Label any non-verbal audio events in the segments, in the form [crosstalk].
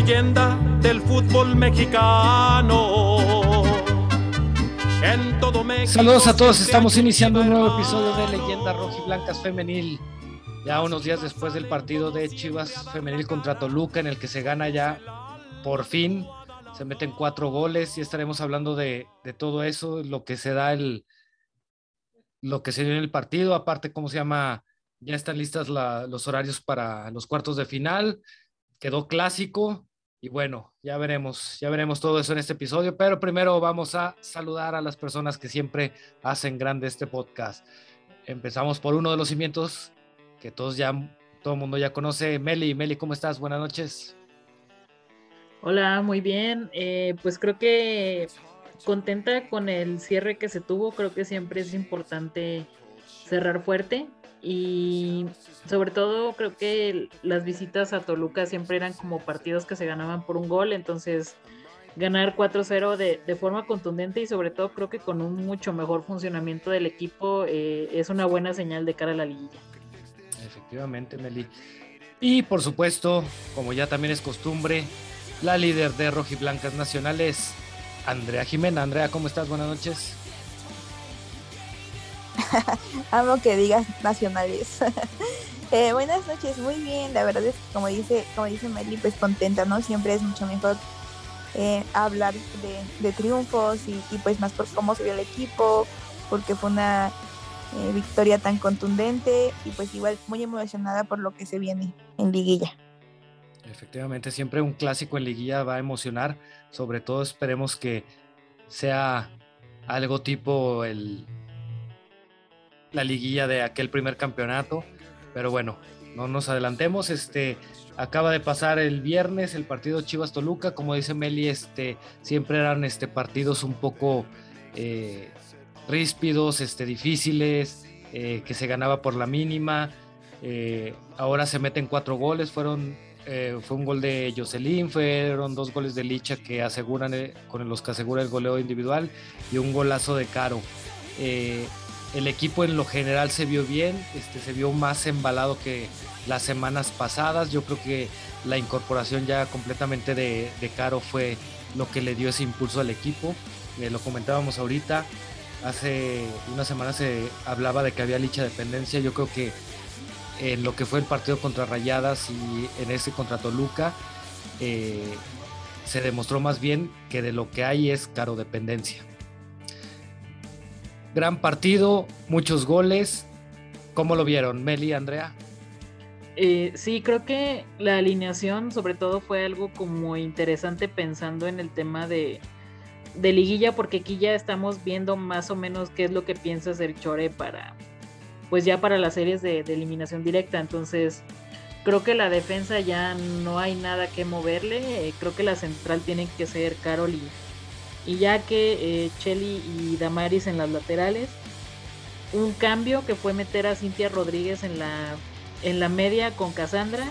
leyenda del fútbol mexicano. En todo México Saludos a todos, estamos iniciando un nuevo episodio de Leyenda Rojiblancas Femenil. Ya unos días después del partido de Chivas Femenil contra Toluca, en el que se gana ya por fin, se meten cuatro goles y estaremos hablando de, de todo eso, lo que se da el, lo que se dio en el partido, aparte, ¿cómo se llama? Ya están listas la- los horarios para los cuartos de final, quedó clásico y bueno, ya veremos, ya veremos todo eso en este episodio, pero primero vamos a saludar a las personas que siempre hacen grande este podcast. Empezamos por uno de los cimientos que todos ya, todo el mundo ya conoce, Meli. Meli, ¿cómo estás? Buenas noches. Hola, muy bien. Eh, pues creo que contenta con el cierre que se tuvo. Creo que siempre es importante cerrar fuerte y sobre todo creo que las visitas a Toluca siempre eran como partidos que se ganaban por un gol. Entonces ganar 4-0 de, de forma contundente y sobre todo creo que con un mucho mejor funcionamiento del equipo eh, es una buena señal de cara a la liguilla. Efectivamente, Meli. Y por supuesto, como ya también es costumbre, la líder de Rojiblancas Nacionales, Andrea Jimena. Andrea, ¿cómo estás? Buenas noches. [laughs] Amo que digas nacionales. [laughs] Eh, buenas noches, muy bien. La verdad es que como dice, como dice Meli, pues contenta, ¿no? Siempre es mucho mejor eh, hablar de, triunfos y, y, pues más por cómo se vio el equipo, porque fue una eh, victoria tan contundente y pues igual muy emocionada por lo que se viene en liguilla. Efectivamente, siempre un clásico en liguilla va a emocionar. Sobre todo esperemos que sea algo tipo el, la liguilla de aquel primer campeonato. Pero bueno, no nos adelantemos. Este acaba de pasar el viernes el partido Chivas Toluca. Como dice Meli, este siempre eran este partidos un poco eh, ríspidos, este, difíciles, eh, que se ganaba por la mínima. Eh, ahora se meten cuatro goles, fueron fue un gol de Jocelyn, fueron dos goles de Licha que aseguran, con los que asegura el goleo individual y un golazo de Caro. El equipo en lo general se vio bien, este, se vio más embalado que las semanas pasadas. Yo creo que la incorporación ya completamente de, de Caro fue lo que le dio ese impulso al equipo. Eh, lo comentábamos ahorita. Hace una semana se hablaba de que había licha dependencia. Yo creo que en lo que fue el partido contra Rayadas y en ese contra Toluca, eh, se demostró más bien que de lo que hay es caro dependencia. Gran partido, muchos goles. ¿Cómo lo vieron, Meli, Andrea? Eh, sí, creo que la alineación sobre todo fue algo como interesante pensando en el tema de, de liguilla, porque aquí ya estamos viendo más o menos qué es lo que piensa hacer Chore para, pues ya para las series de, eliminación directa. Entonces, creo que la defensa ya no hay nada que moverle. Eh, creo que la central tiene que ser Carol y, y ya que eh, Chelly y Damaris en las laterales. Un cambio que fue meter a Cintia Rodríguez en la, en la media con Cassandra.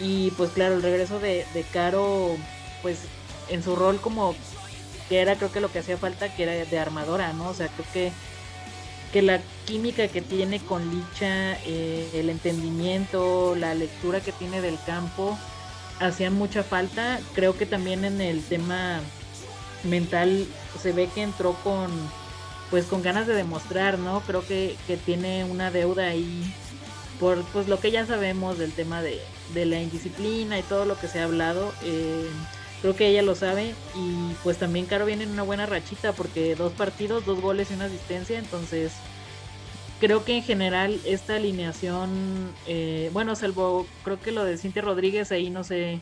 Y pues claro, el regreso de, de Caro, pues en su rol como que era creo que lo que hacía falta, que era de armadora, ¿no? O sea, creo que que la química que tiene con Licha, eh, el entendimiento, la lectura que tiene del campo, hacían mucha falta. Creo que también en el tema mental se ve que entró con pues con ganas de demostrar, ¿no? Creo que, que tiene una deuda ahí por pues lo que ya sabemos del tema de, de la indisciplina y todo lo que se ha hablado. Eh, creo que ella lo sabe y pues también Caro viene en una buena rachita porque dos partidos, dos goles y una asistencia, entonces creo que en general esta alineación, eh, bueno, salvo creo que lo de Cintia Rodríguez ahí no sé,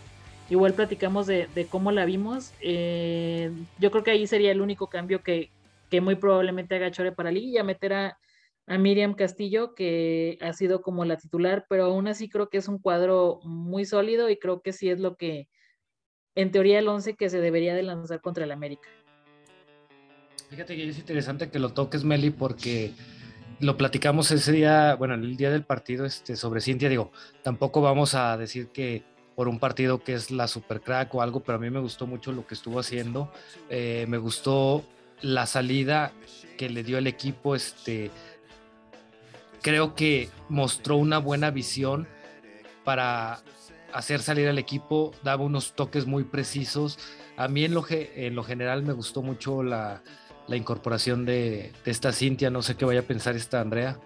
igual platicamos de, cómo la vimos, eh, yo creo que ahí sería el único cambio que, que muy probablemente haga Chore para Liguilla, meter a, a Miriam Castillo, que ha sido como la titular, pero aún así creo que es un cuadro muy sólido y creo que sí es lo que en teoría el 11 que se debería de lanzar contra el América. Fíjate que es interesante que lo toques, Meli, porque lo platicamos ese día, bueno, el día del partido este, sobre Cintia, digo, tampoco vamos a decir que por un partido que es la super crack o algo, pero a mí me gustó mucho lo que estuvo haciendo, eh, me gustó la salida que le dio el equipo, este, creo que mostró una buena visión para hacer salir al equipo, daba unos toques muy precisos. A mí en lo, en lo general me gustó mucho la, la incorporación de, de, esta Cintia, no sé qué vaya a pensar esta Andrea.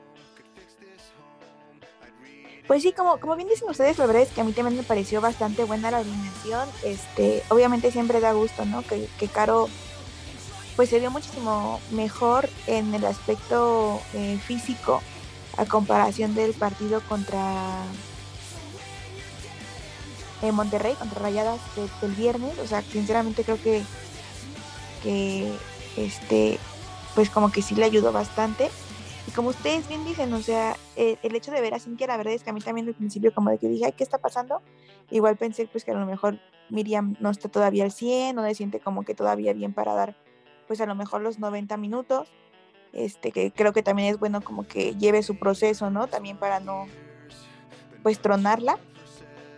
Pues sí, como, como bien dicen ustedes, la verdad es que a mí también me pareció bastante buena la alineación. Este, obviamente siempre da gusto, ¿no? Que, que Caro pues se vio muchísimo mejor en el aspecto eh, físico a comparación del partido contra eh, Monterrey, contra Rayadas del viernes. O sea, sinceramente creo que, que este, pues como que sí le ayudó bastante. Y como ustedes bien dicen, o sea, el, el hecho de ver a Cintia, la verdad es que a mí también al principio como de que dije, ¿qué está pasando? Igual pensé pues que a lo mejor Miriam no está todavía al 100, no se siente como que todavía bien para dar pues a lo mejor los 90 minutos, este, que creo que también es bueno como que lleve su proceso, ¿no? También para no, pues tronarla.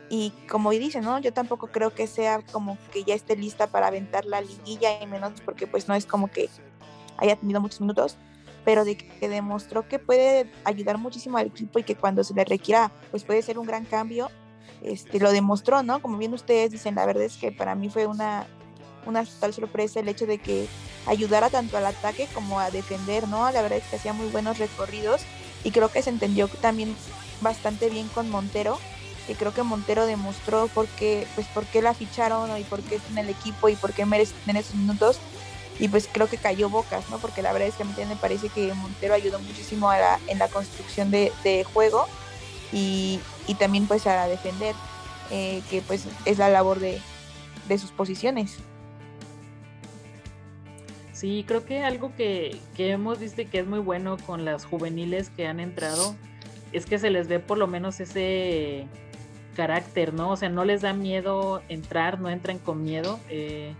Y como dice, ¿no? Yo tampoco creo que sea como que ya esté lista para aventar la liguilla y menos porque pues no es como que haya tenido muchos minutos, pero de que demostró que puede ayudar muchísimo al equipo y que cuando se le requiera, pues puede ser un gran cambio. Este, lo demostró, ¿no? Como bien ustedes dicen, la verdad es que para mí fue una, una total sorpresa el hecho de que ayudara tanto al ataque como a defender, ¿no? La verdad es que hacía muy buenos recorridos y creo que se entendió también bastante bien con Montero, que creo que Montero demostró por qué, pues por qué la ficharon y por qué está en el equipo y por qué merece en esos minutos y pues creo que cayó bocas, ¿no? Porque la verdad es que a mí me parece que Montero ayudó muchísimo a la, en la construcción de, juego y, y, también pues a defender, eh, que pues es la labor de, de sus posiciones. Sí, creo que algo que, que, hemos visto que es muy bueno con las juveniles que han entrado es que se les ve por lo menos ese carácter, ¿no? O sea, no les da miedo entrar, no entran con miedo. Eh,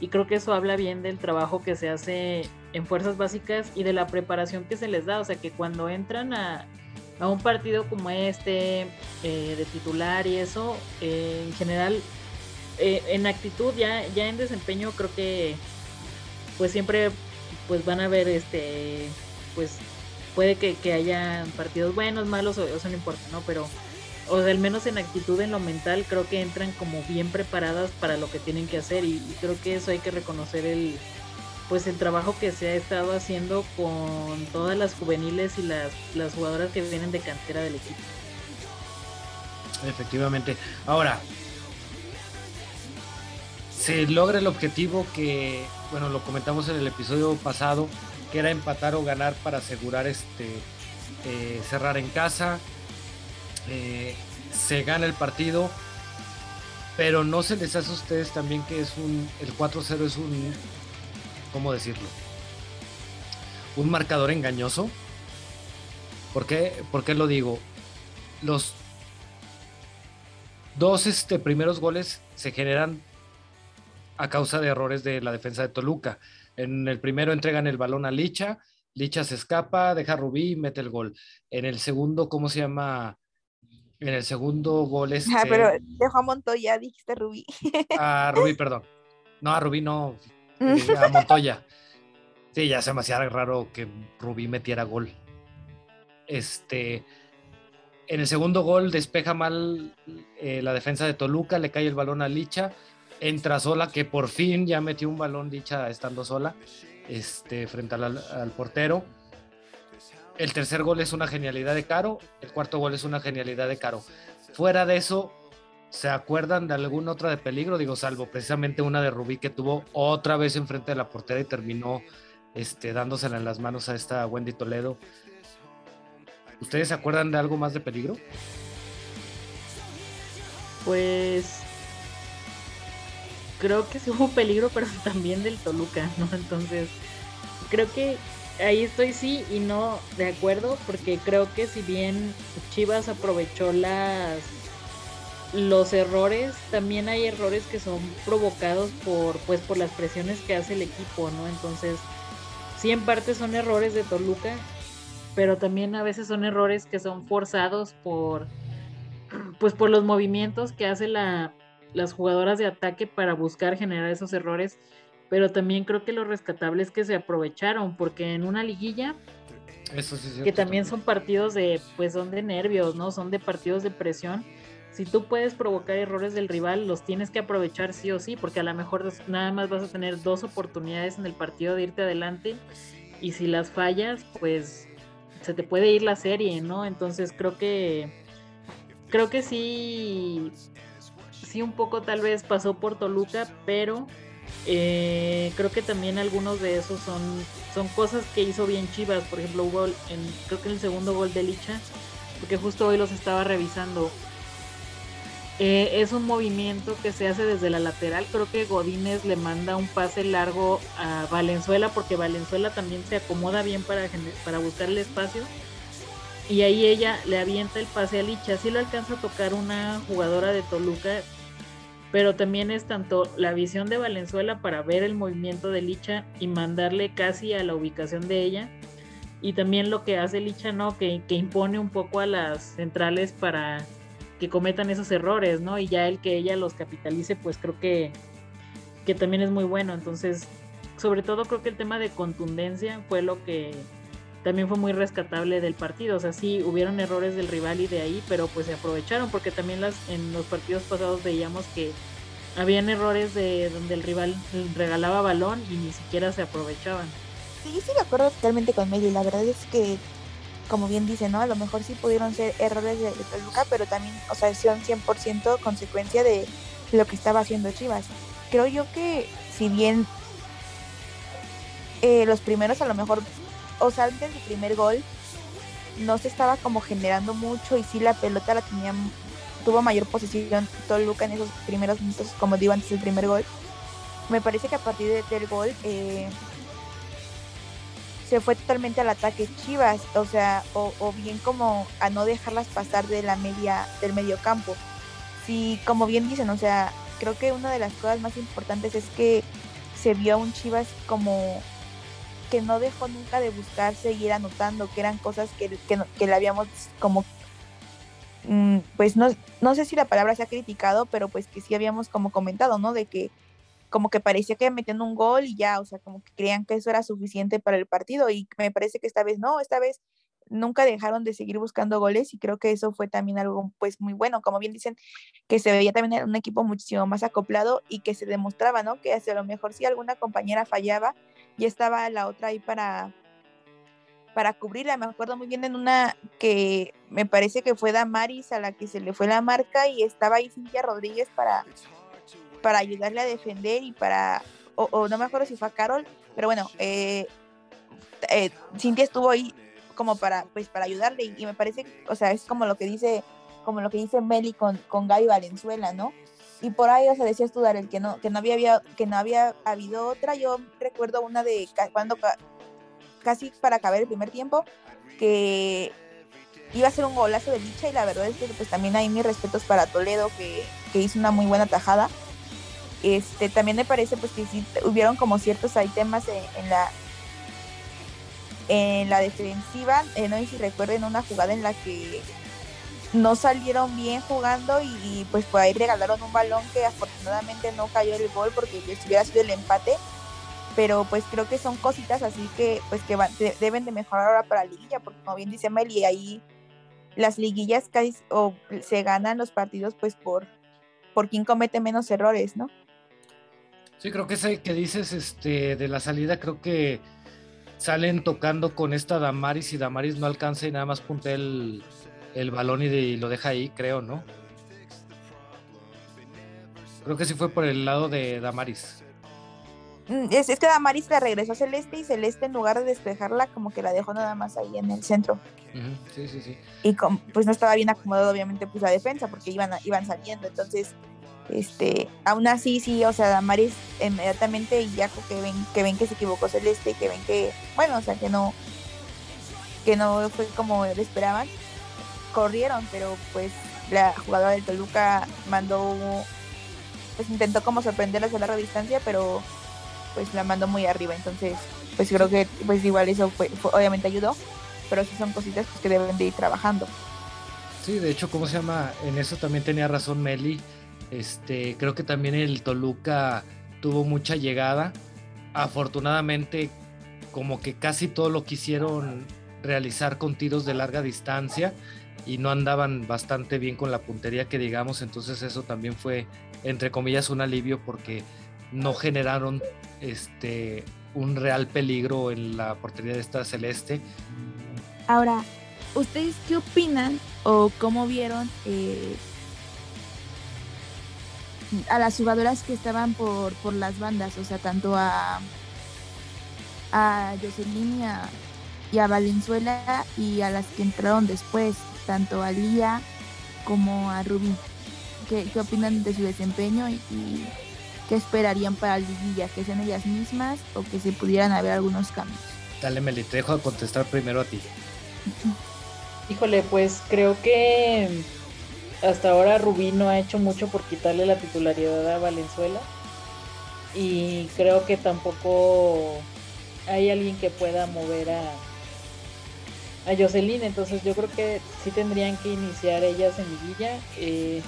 y creo que eso habla bien del trabajo que se hace en fuerzas básicas y de la preparación que se les da. O sea, que cuando entran a, a un partido como este, eh, de titular y eso, eh, en general, eh, en actitud, ya, ya en desempeño, creo que pues siempre pues van a ver este pues puede que, que haya partidos buenos, malos, o eso no importa, ¿no? Pero o al menos en actitud, en lo mental, creo que entran como bien preparadas para lo que tienen que hacer y, y, creo que eso hay que reconocer el pues el trabajo que se ha estado haciendo con todas las juveniles y las, las jugadoras que vienen de cantera del equipo. Efectivamente. Ahora, se logra el objetivo que, bueno, lo comentamos en el episodio pasado, que era empatar o ganar para asegurar este eh, cerrar en casa. Eh, se gana el partido, pero no se les hace a ustedes también que es un, el 4-0 es un, ¿cómo decirlo? Un marcador engañoso. ¿Por qué, ¿Por qué lo digo? Los dos este, primeros goles se generan a causa de errores de la defensa de Toluca. En el primero entregan el balón a Licha, Licha se escapa, deja a Rubí y mete el gol. En el segundo, ¿cómo se llama? En el segundo gol es. [laughs] Ah, pero dejó a Montoya, dijiste Rubí. A Rubí, perdón. No, a Rubí no. A Montoya. [laughs] Sí, ya me hacía raro que Rubí metiera gol. Este. En el segundo gol despeja mal eh, la defensa de Toluca, le cae el balón a Licha, entra sola, que por fin ya metió un balón Licha estando sola, este, frente al, al portero el tercer gol es una genialidad de Caro, el cuarto gol es una genialidad de Caro. Fuera de eso, ¿se acuerdan de alguna otra de peligro? Digo, salvo precisamente una de Rubí que tuvo otra vez enfrente de la portera y terminó este, dándosela en las manos a esta Wendy Toledo. ¿Ustedes se acuerdan de algo más de peligro? Pues creo que sí hubo peligro, pero también del Toluca, ¿no? Entonces, creo que ahí estoy sí y no de acuerdo porque creo que si bien Chivas aprovechó las los errores, también hay errores que son provocados por pues por las presiones que hace el equipo, ¿no? Entonces, sí en parte son errores de Toluca, pero también a veces son errores que son forzados por pues por los movimientos que hace la las jugadoras de ataque para buscar generar esos errores pero también creo que lo rescatable es que se aprovecharon, porque en una liguilla, Eso sí es que también son partidos de, pues son de nervios, ¿no? Son de partidos de presión, si tú puedes provocar errores del rival, los tienes que aprovechar sí o sí, porque a lo mejor nada más vas a tener dos oportunidades en el partido de irte adelante y si las fallas, pues se te puede ir la serie, ¿no? Entonces creo que creo que sí sí un poco tal vez pasó por Toluca, pero eh, creo que también algunos de esos son son cosas que hizo bien Chivas, por ejemplo, hubo en creo que en el segundo gol de Licha, porque justo hoy los estaba revisando eh, es un movimiento que se hace desde la lateral. Creo que Godínez le manda un pase largo a Valenzuela porque Valenzuela también se acomoda bien para, para buscar el espacio. Y ahí ella le avienta el pase a Licha. Así lo alcanza a tocar una jugadora de Toluca. Pero también es tanto la visión de Valenzuela para ver el movimiento de Licha y mandarle casi a la ubicación de ella. Y también lo que hace Licha, ¿no? Que, que impone un poco a las centrales para que cometan esos errores, ¿no? Y ya el que ella los capitalice, pues creo que, que también es muy bueno. Entonces, sobre todo creo que el tema de contundencia fue lo que también fue muy rescatable del partido. O sea, sí, hubieron errores del rival y de ahí, pero pues se aprovecharon porque también las, en los partidos pasados veíamos que habían errores de donde el rival regalaba balón y ni siquiera se aprovechaban. Sí, sí, de acuerdo totalmente con Meli. La verdad es que como bien dice, ¿no? A lo mejor sí pudieron ser errores de, Toluca, pero también, o sea, son 100% consecuencia de lo que estaba haciendo Chivas. Creo yo que si bien eh, los primeros a lo mejor, o sea, antes del primer gol, no se estaba como generando mucho y sí la pelota la tenía, tuvo mayor posesión Toluca en esos primeros minutos, como digo antes del primer gol. Me parece que a partir del gol eh, se fue totalmente al ataque Chivas, o sea, o, bien como a no dejarlas pasar de la media, del medio campo. Sí, como bien dicen, o sea, creo que una de las cosas más importantes es que se vio a un Chivas como que no dejó nunca de buscar seguir anotando, que eran cosas que, que, le habíamos como, mm, pues no, no sé si la palabra se ha criticado, pero pues que sí habíamos como comentado, ¿no? De que como que parecía que metiendo un gol y ya, o sea, como que creían que eso era suficiente para el partido y me parece que esta vez no, esta vez nunca dejaron de seguir buscando goles y creo que eso fue también algo pues muy bueno, como bien dicen, que se veía también un equipo muchísimo más acoplado y que se demostraba, ¿no? Que a lo mejor si alguna compañera fallaba, ya estaba la otra ahí para para cubrirla, me acuerdo muy bien en una que me parece que fue Damaris a la que se le fue la marca y estaba ahí Cintia Rodríguez para para ayudarle a defender y para, o, no me acuerdo si fue a Carol, pero bueno, eh, eh, Cintia estuvo ahí como para, pues, para ayudarle y, me parece, o sea, es como lo que dice, como lo que dice Meli con, con Gaby Valenzuela, ¿no? Y por ahí, o sea, decías tú, el que no, que no había, que no había habido otra, yo recuerdo una de cuando casi para acabar el primer tiempo, que iba a ser un golazo de dicha y la verdad es que pues también hay mis respetos para Toledo que, que hizo una muy buena tajada. Este, también me parece pues que sí hubieron como ciertos hay temas en, la en la defensiva, eh, no sé si recuerden una jugada en la que no salieron bien jugando y, pues por ahí regalaron un balón que afortunadamente no cayó el gol porque hubiera sido el empate pero pues creo que son cositas así que pues que deben de mejorar ahora para la liguilla porque como bien dice Meli ahí las liguillas casi o se ganan los partidos pues por por quien comete menos errores, ¿no? Sí, creo que ese que dices este, de la salida, creo que salen tocando con esta Damaris y Damaris no alcanza y nada más puntea el, balón y, lo deja ahí, creo, ¿no? Creo que sí fue por el lado de Damaris. Mm, es, es, que Damaris la regresó a Celeste y Celeste en lugar de despejarla como que la dejó nada más ahí en el centro. Sí, sí, sí. Y pues no estaba bien acomodado obviamente pues la defensa porque iban, iban saliendo. Entonces este, aún así, sí, o sea, Damaris inmediatamente y ya que ven, que ven que se equivocó Celeste, que ven que, bueno, o sea, que no, que no fue como le esperaban, corrieron, pero pues la jugadora del Toluca mandó, pues intentó como sorprenderlas a larga distancia, pero pues la mandó muy arriba, entonces pues creo que pues igual eso fue, obviamente ayudó, pero sí son cositas pues, que deben de ir trabajando. Sí, de hecho, ¿cómo se llama? En eso también tenía razón Meli este, creo que también el Toluca tuvo mucha llegada. Afortunadamente, como que casi todo lo quisieron realizar con tiros de larga distancia y no andaban bastante bien con la puntería que digamos, entonces eso también fue entre comillas un alivio porque no generaron este un real peligro en la portería de esta celeste. Ahora, ¿ustedes qué opinan o cómo vieron eh, a las jugadoras que estaban por, por las bandas? O sea, tanto a, a Jocelyn y a, Valenzuela y a las que entraron después, tanto a Lía como a Rubí. ¿Qué, qué opinan de su desempeño y ¿Qué esperarían para la liguilla? ¿Que sean ellas mismas o que se pudieran haber algunos cambios? Dale, Meli, te dejo a contestar primero a ti. Híjole, pues creo que hasta ahora Rubí no ha hecho mucho por quitarle la titularidad a Valenzuela. Y creo que tampoco hay alguien que pueda mover a, a Jocelyn. Entonces yo creo que sí tendrían que iniciar ellas en liguilla. Eh,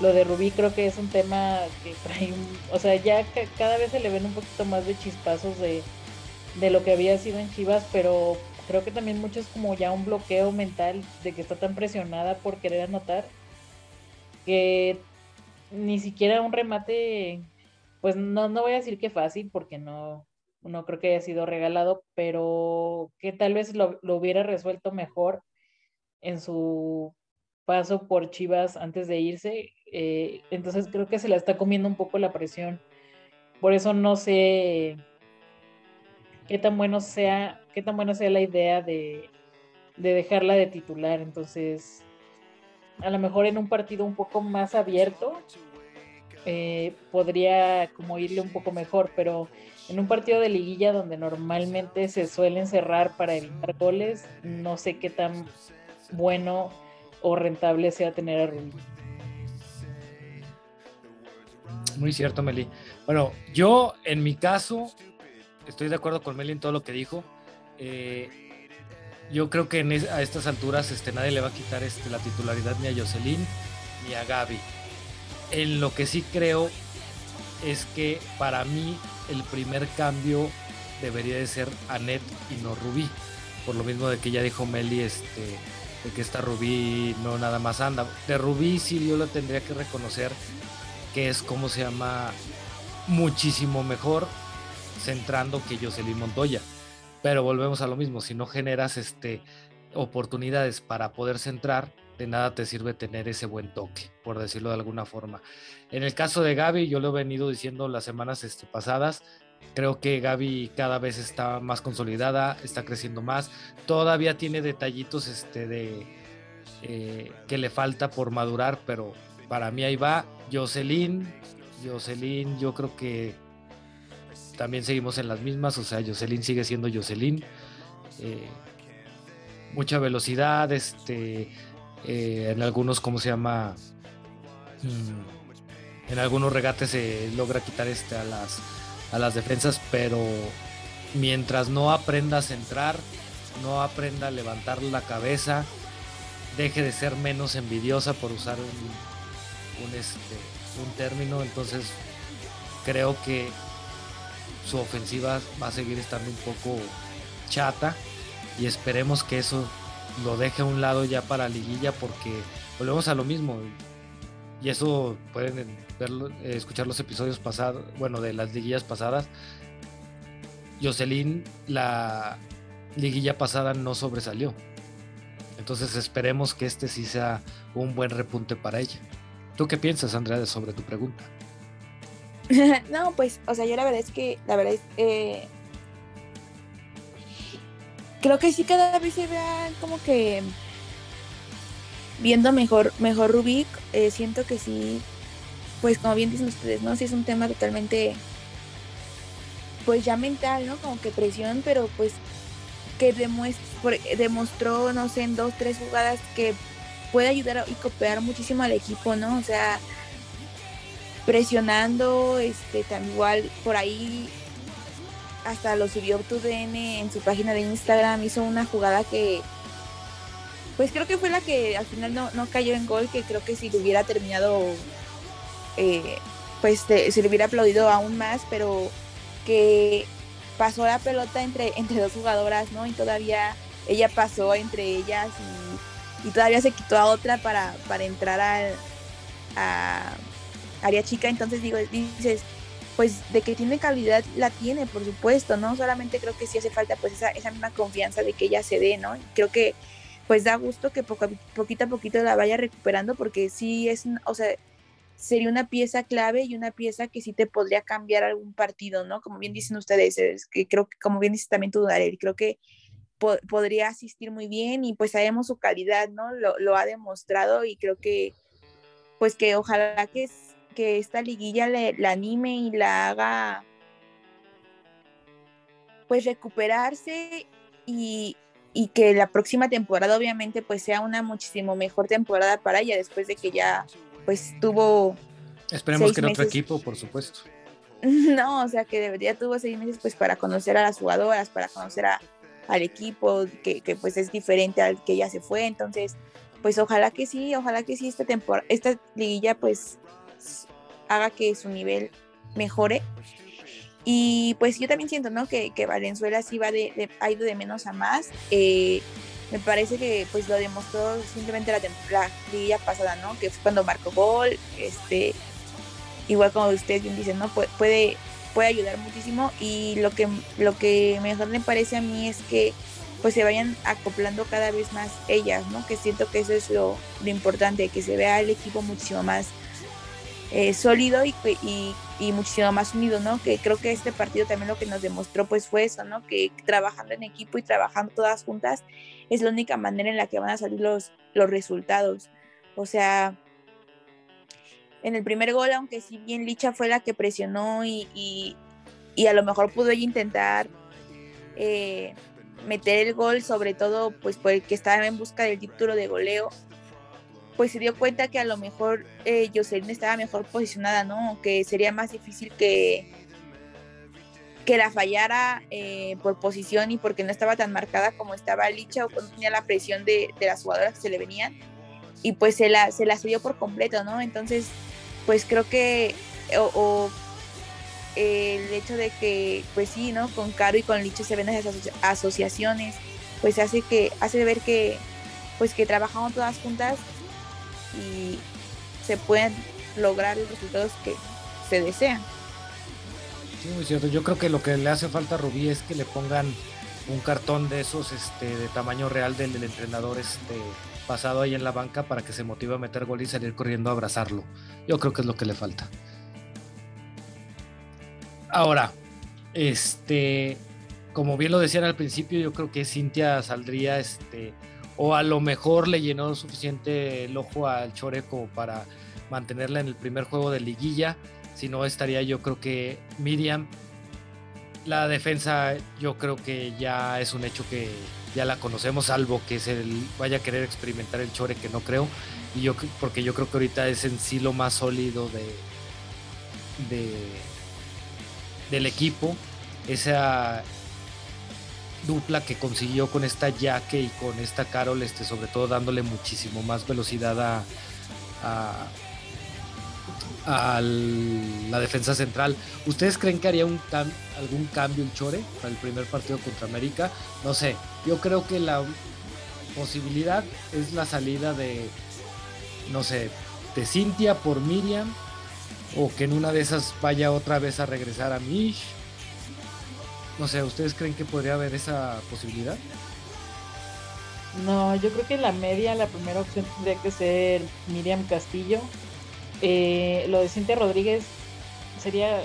lo de Rubí creo que es un tema que trae, o sea, ya cada vez se le ven un poquito más de chispazos de, de lo que había sido en Chivas, pero creo que también mucho es como ya un bloqueo mental de que está tan presionada por querer anotar que ni siquiera un remate, pues no, no voy a decir que fácil porque no, no creo que haya sido regalado, pero que tal vez lo, lo hubiera resuelto mejor en su paso por Chivas antes de irse eh, entonces creo que se la está comiendo un poco la presión. Por eso no sé qué tan bueno sea, qué tan buena sea la idea de, dejarla de titular. Entonces, a lo mejor en un partido un poco más abierto eh, podría como irle un poco mejor, pero en un partido de liguilla donde normalmente se suelen cerrar para evitar goles, no sé qué tan bueno o rentable sea tener a Rubí. Muy cierto, Meli. Bueno, yo en mi caso estoy de acuerdo con Meli en todo lo que dijo. Eh, yo creo que a estas alturas este, nadie le va a quitar este, la titularidad ni a Jocelyn ni a Gaby. En lo que sí creo es que para mí el primer cambio debería de ser Anet y no Rubí. Por lo mismo de que ya dijo Meli este, de que esta Rubí no nada más anda. De Rubí sí yo lo tendría que reconocer que es como se llama muchísimo mejor centrando que Jocelyn Montoya. Pero volvemos a lo mismo, si no generas este oportunidades para poder centrar, de nada te sirve tener ese buen toque, por decirlo de alguna forma. En el caso de Gaby, yo lo he venido diciendo las semanas este, pasadas, creo que Gaby cada vez está más consolidada, está creciendo más, todavía tiene detallitos este, de, eh, que le falta por madurar, pero para mí ahí va. Jocelyn, Jocelyn, yo creo que también seguimos en las mismas, o sea, Jocelyn sigue siendo Jocelyn. Eh, mucha velocidad, este, eh, en algunos, ¿cómo se llama? Mm, en algunos regates se logra quitar este a las, a las defensas, pero mientras no aprenda a centrar, no aprenda a levantar la cabeza, deje de ser menos envidiosa por usar un, un, este, un término, entonces creo que su ofensiva va a seguir estando un poco chata y esperemos que eso lo deje a un lado ya para liguilla porque volvemos a lo mismo y eso pueden verlo, eh, escuchar los episodios pasados, bueno, de las liguillas pasadas. Jocelyn, la liguilla pasada no sobresalió. Entonces esperemos que este sí sea un buen repunte para ella. ¿Tú qué piensas, Andrea, sobre tu pregunta? [laughs] no, pues, o sea, yo la verdad es que, la verdad es, eh, creo que sí cada vez se vea como que viendo mejor, mejor Rubik, eh, siento que sí, pues como bien dicen ustedes, ¿no? Sí es un tema totalmente, pues ya mental, ¿no? Como que presión, pero pues que demostró, no sé, en dos, tres jugadas que puede ayudar y cooperar muchísimo al equipo, ¿no? O sea, presionando, este, tan igual por ahí hasta lo subió TUDN en su página de Instagram, hizo una jugada que pues creo que fue la que al final no, cayó en gol, que creo que si lo hubiera terminado, eh, pues se le hubiera aplaudido aún más, pero que pasó la pelota entre, entre dos jugadoras, ¿no? Y todavía ella pasó entre ellas y y todavía se quitó a otra para, para entrar al, a área chica, entonces digo, dices, pues de que tiene calidad la tiene, por supuesto, ¿no? Solamente creo que sí hace falta pues esa, esa misma confianza de que ella se dé, ¿no? creo que pues da gusto que poco, poquito a poquito la vaya recuperando porque sí es, o sea, sería una pieza clave y una pieza que sí te podría cambiar algún partido, ¿no? Como bien dicen ustedes, es que creo que, como bien dice también tú, Darel, creo que podría asistir muy bien y pues sabemos su calidad, ¿no? Lo, lo, ha demostrado y creo que, pues que ojalá que, que esta liguilla le, la anime y la haga, pues recuperarse y, y que la próxima temporada obviamente pues sea una muchísimo mejor temporada para ella después de que ya pues tuvo esperemos que en otro equipo por supuesto. [laughs] No o sea que debería tuvo seis meses pues para conocer a las jugadoras para conocer a, al equipo que, que, pues es diferente al que ya se fue. Entonces pues ojalá que sí ojalá que sí esta temporada esta liguilla pues haga que su nivel mejore y pues yo también siento, ¿no? Que, que Valenzuela sí va de, ha ido de menos a más. Eh, me parece que pues lo demostró simplemente la, la liguilla pasada, ¿no? Que fue cuando marcó gol, este, igual como ustedes bien dicen, ¿no? puede, puede ayudar muchísimo y lo que, lo que mejor me parece a mí es que pues se vayan acoplando cada vez más ellas, ¿no? Que siento que eso es lo, lo importante, que se vea el equipo muchísimo más eh, sólido y, muchísimo más unido, ¿no? Que creo que este partido también lo que nos demostró pues fue eso, ¿no? Que trabajando en equipo y trabajando todas juntas es la única manera en la que van a salir los, los resultados. O sea, en el primer gol, aunque si bien Licha fue la que presionó y, y, y a lo mejor pudo ella intentar eh, meter el gol, sobre todo pues porque estaba en busca del título de goleo, pues se dio cuenta que a lo mejor eh, Jocelyn estaba mejor posicionada, ¿no? Que sería más difícil que, que la fallara eh, por posición y porque no estaba tan marcada como estaba Licha o cuando tenía la presión de, las jugadoras que se le venían. Y pues se la, se la cedió por completo, ¿no? Entonces, pues creo que o, el hecho de que, pues sí, ¿no? Con Caro y con Licha se ven esas asociaciones, pues hace que, hace ver que, pues que trabajamos todas juntas y se pueden lograr los resultados que se desean. Sí, muy cierto. Yo creo que lo que le hace falta a Rubí es que le pongan un cartón de esos este, de tamaño real del, entrenador este, pasado ahí en la banca para que se motive a meter gol y salir corriendo a abrazarlo. Yo creo que es lo que le falta. Ahora, este, como bien lo decían al principio, yo creo que Cintia saldría este, o a lo mejor le llenó suficiente el ojo al Chore como para mantenerla en el primer juego de liguilla. Si no, estaría yo creo que Miriam. La defensa yo creo que ya es un hecho que ya la conocemos, salvo que se vaya a querer experimentar el Chore, que no creo. Y yo porque yo creo que ahorita es en sí lo más sólido de, de del equipo. Esa dupla que consiguió con esta Jaque y con esta Carol, este, sobre todo dándole muchísimo más velocidad a, a, la defensa central. ¿Ustedes creen que haría un algún cambio el Chore para el primer partido contra América? No sé, yo creo que la posibilidad es la salida de, no sé, de Cintia por Miriam o que en una de esas vaya otra vez a regresar a Mish no sé, ¿ustedes creen que podría haber esa posibilidad? No, yo creo que la media, la primera opción tendría que ser Miriam Castillo. Eh, lo de Cintia Rodríguez sería,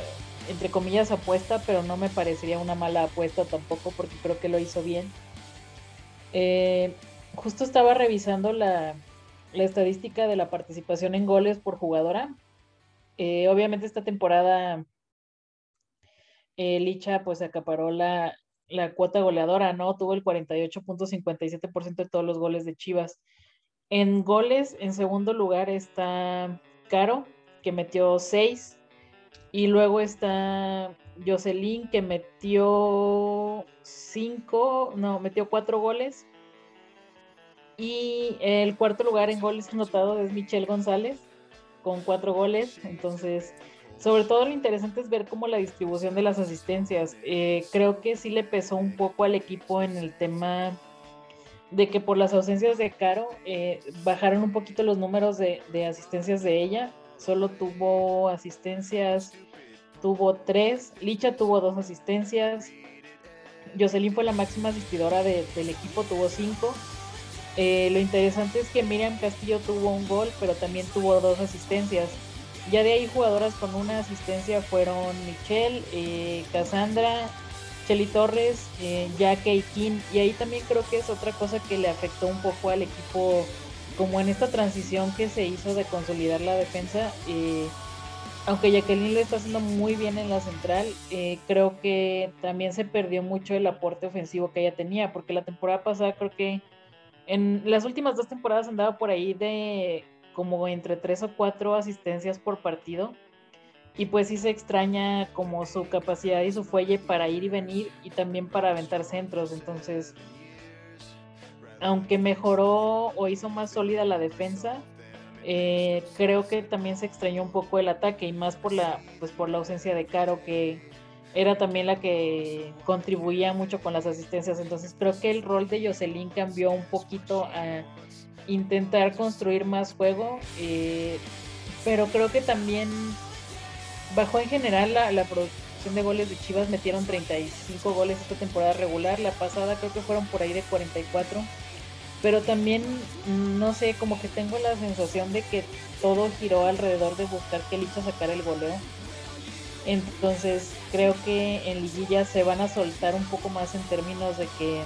entre comillas, apuesta, pero no me parecería una mala apuesta tampoco porque creo que lo hizo bien. Eh, justo estaba revisando la, estadística de la participación en goles por jugadora. Eh, obviamente esta temporada eh, Licha pues acaparó la, la cuota goleadora, ¿no? Tuvo el 48.57% de todos los goles de Chivas. En goles, en segundo lugar está Caro, que metió 6. Y luego está Jocelyn, que metió 5, no, metió 4 goles. Y el cuarto lugar en goles anotado es Michelle González, con 4 goles. Entonces, sobre todo lo interesante es ver cómo la distribución de las asistencias. Eh, creo que sí le pesó un poco al equipo en el tema de que por las ausencias de Caro eh, bajaron un poquito los números de, asistencias de ella. Solo tuvo asistencias, tuvo tres. Licha tuvo dos asistencias. Jocelyn fue la máxima asistidora de, del equipo, tuvo cinco. Eh, lo interesante es que Miriam Castillo tuvo un gol, pero también tuvo dos asistencias. Ya de ahí jugadoras con una asistencia fueron Michelle, eh, Cassandra, Cheli Torres, eh, y Kim. Y ahí también creo que es otra cosa que le afectó un poco al equipo, como en esta transición que se hizo de consolidar la defensa. Eh, aunque Jacqueline lo está haciendo muy bien en la central, eh, creo que también se perdió mucho el aporte ofensivo que ella tenía, porque la temporada pasada creo que en las últimas dos temporadas andaba por ahí de como entre tres o cuatro asistencias por partido y pues sí se extraña como su capacidad y su fuelle para ir y venir y también para aventar centros. Entonces, aunque mejoró o hizo más sólida la defensa, eh, creo que también se extrañó un poco el ataque y más por la, pues por la ausencia de Caro que era también la que contribuía mucho con las asistencias. Entonces creo que el rol de Jocelyn cambió un poquito a intentar construir más juego, eh, pero creo que también bajó en general la, producción de goles de Chivas, metieron 35 goles esta temporada regular, la pasada creo que fueron por ahí de 44, pero también, no sé, como que tengo la sensación de que todo giró alrededor de buscar que Licha sacara el goleo. Entonces creo que en liguilla se van a soltar un poco más en términos de que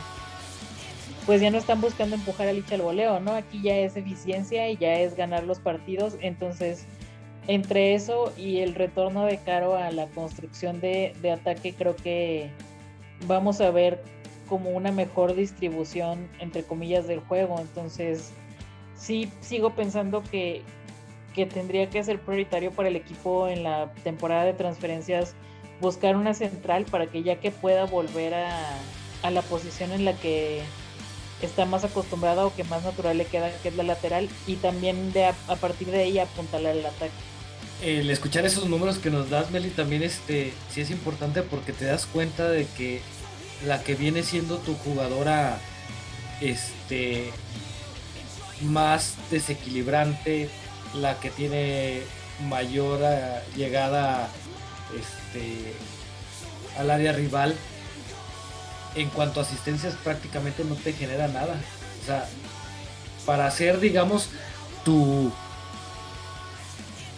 pues ya no están buscando empujar a Licha al goleo, ¿no? Aquí ya es eficiencia y ya es ganar los partidos, entonces entre eso y el retorno de Caro a la construcción de, ataque, creo que vamos a ver como una mejor distribución, entre comillas, del juego. Entonces, sí sigo pensando que, tendría que ser prioritario para el equipo en la temporada de transferencias buscar una central para que ya que pueda volver a, a la posición en la que está más acostumbrada o que más natural le queda, que es la lateral, y también de a, partir de ahí apuntalar el ataque. El escuchar esos números que nos das, Meli, también este, sí es importante porque te das cuenta de que la que viene siendo tu jugadora este, más desequilibrante, la que tiene mayor eh, llegada este, al área rival, en cuanto a asistencias prácticamente no te genera nada. O sea, para hacer, digamos, tu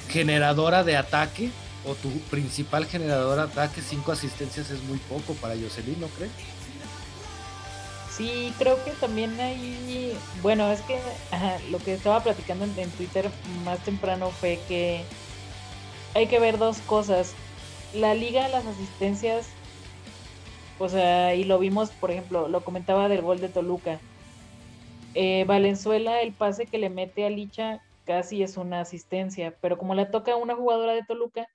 generadora de ataque o tu principal generadora de ataque, cinco asistencias es muy poco para Jocelyn, ¿no crees? Sí, creo que también hay, bueno, es que lo que estaba platicando en, Twitter más temprano fue que hay que ver dos cosas. La liga, las asistencias, o sea, y lo vimos, por ejemplo, lo comentaba del gol de Toluca. Eh, Valenzuela, el pase que le mete a Licha, casi es una asistencia, pero como la toca una jugadora de Toluca,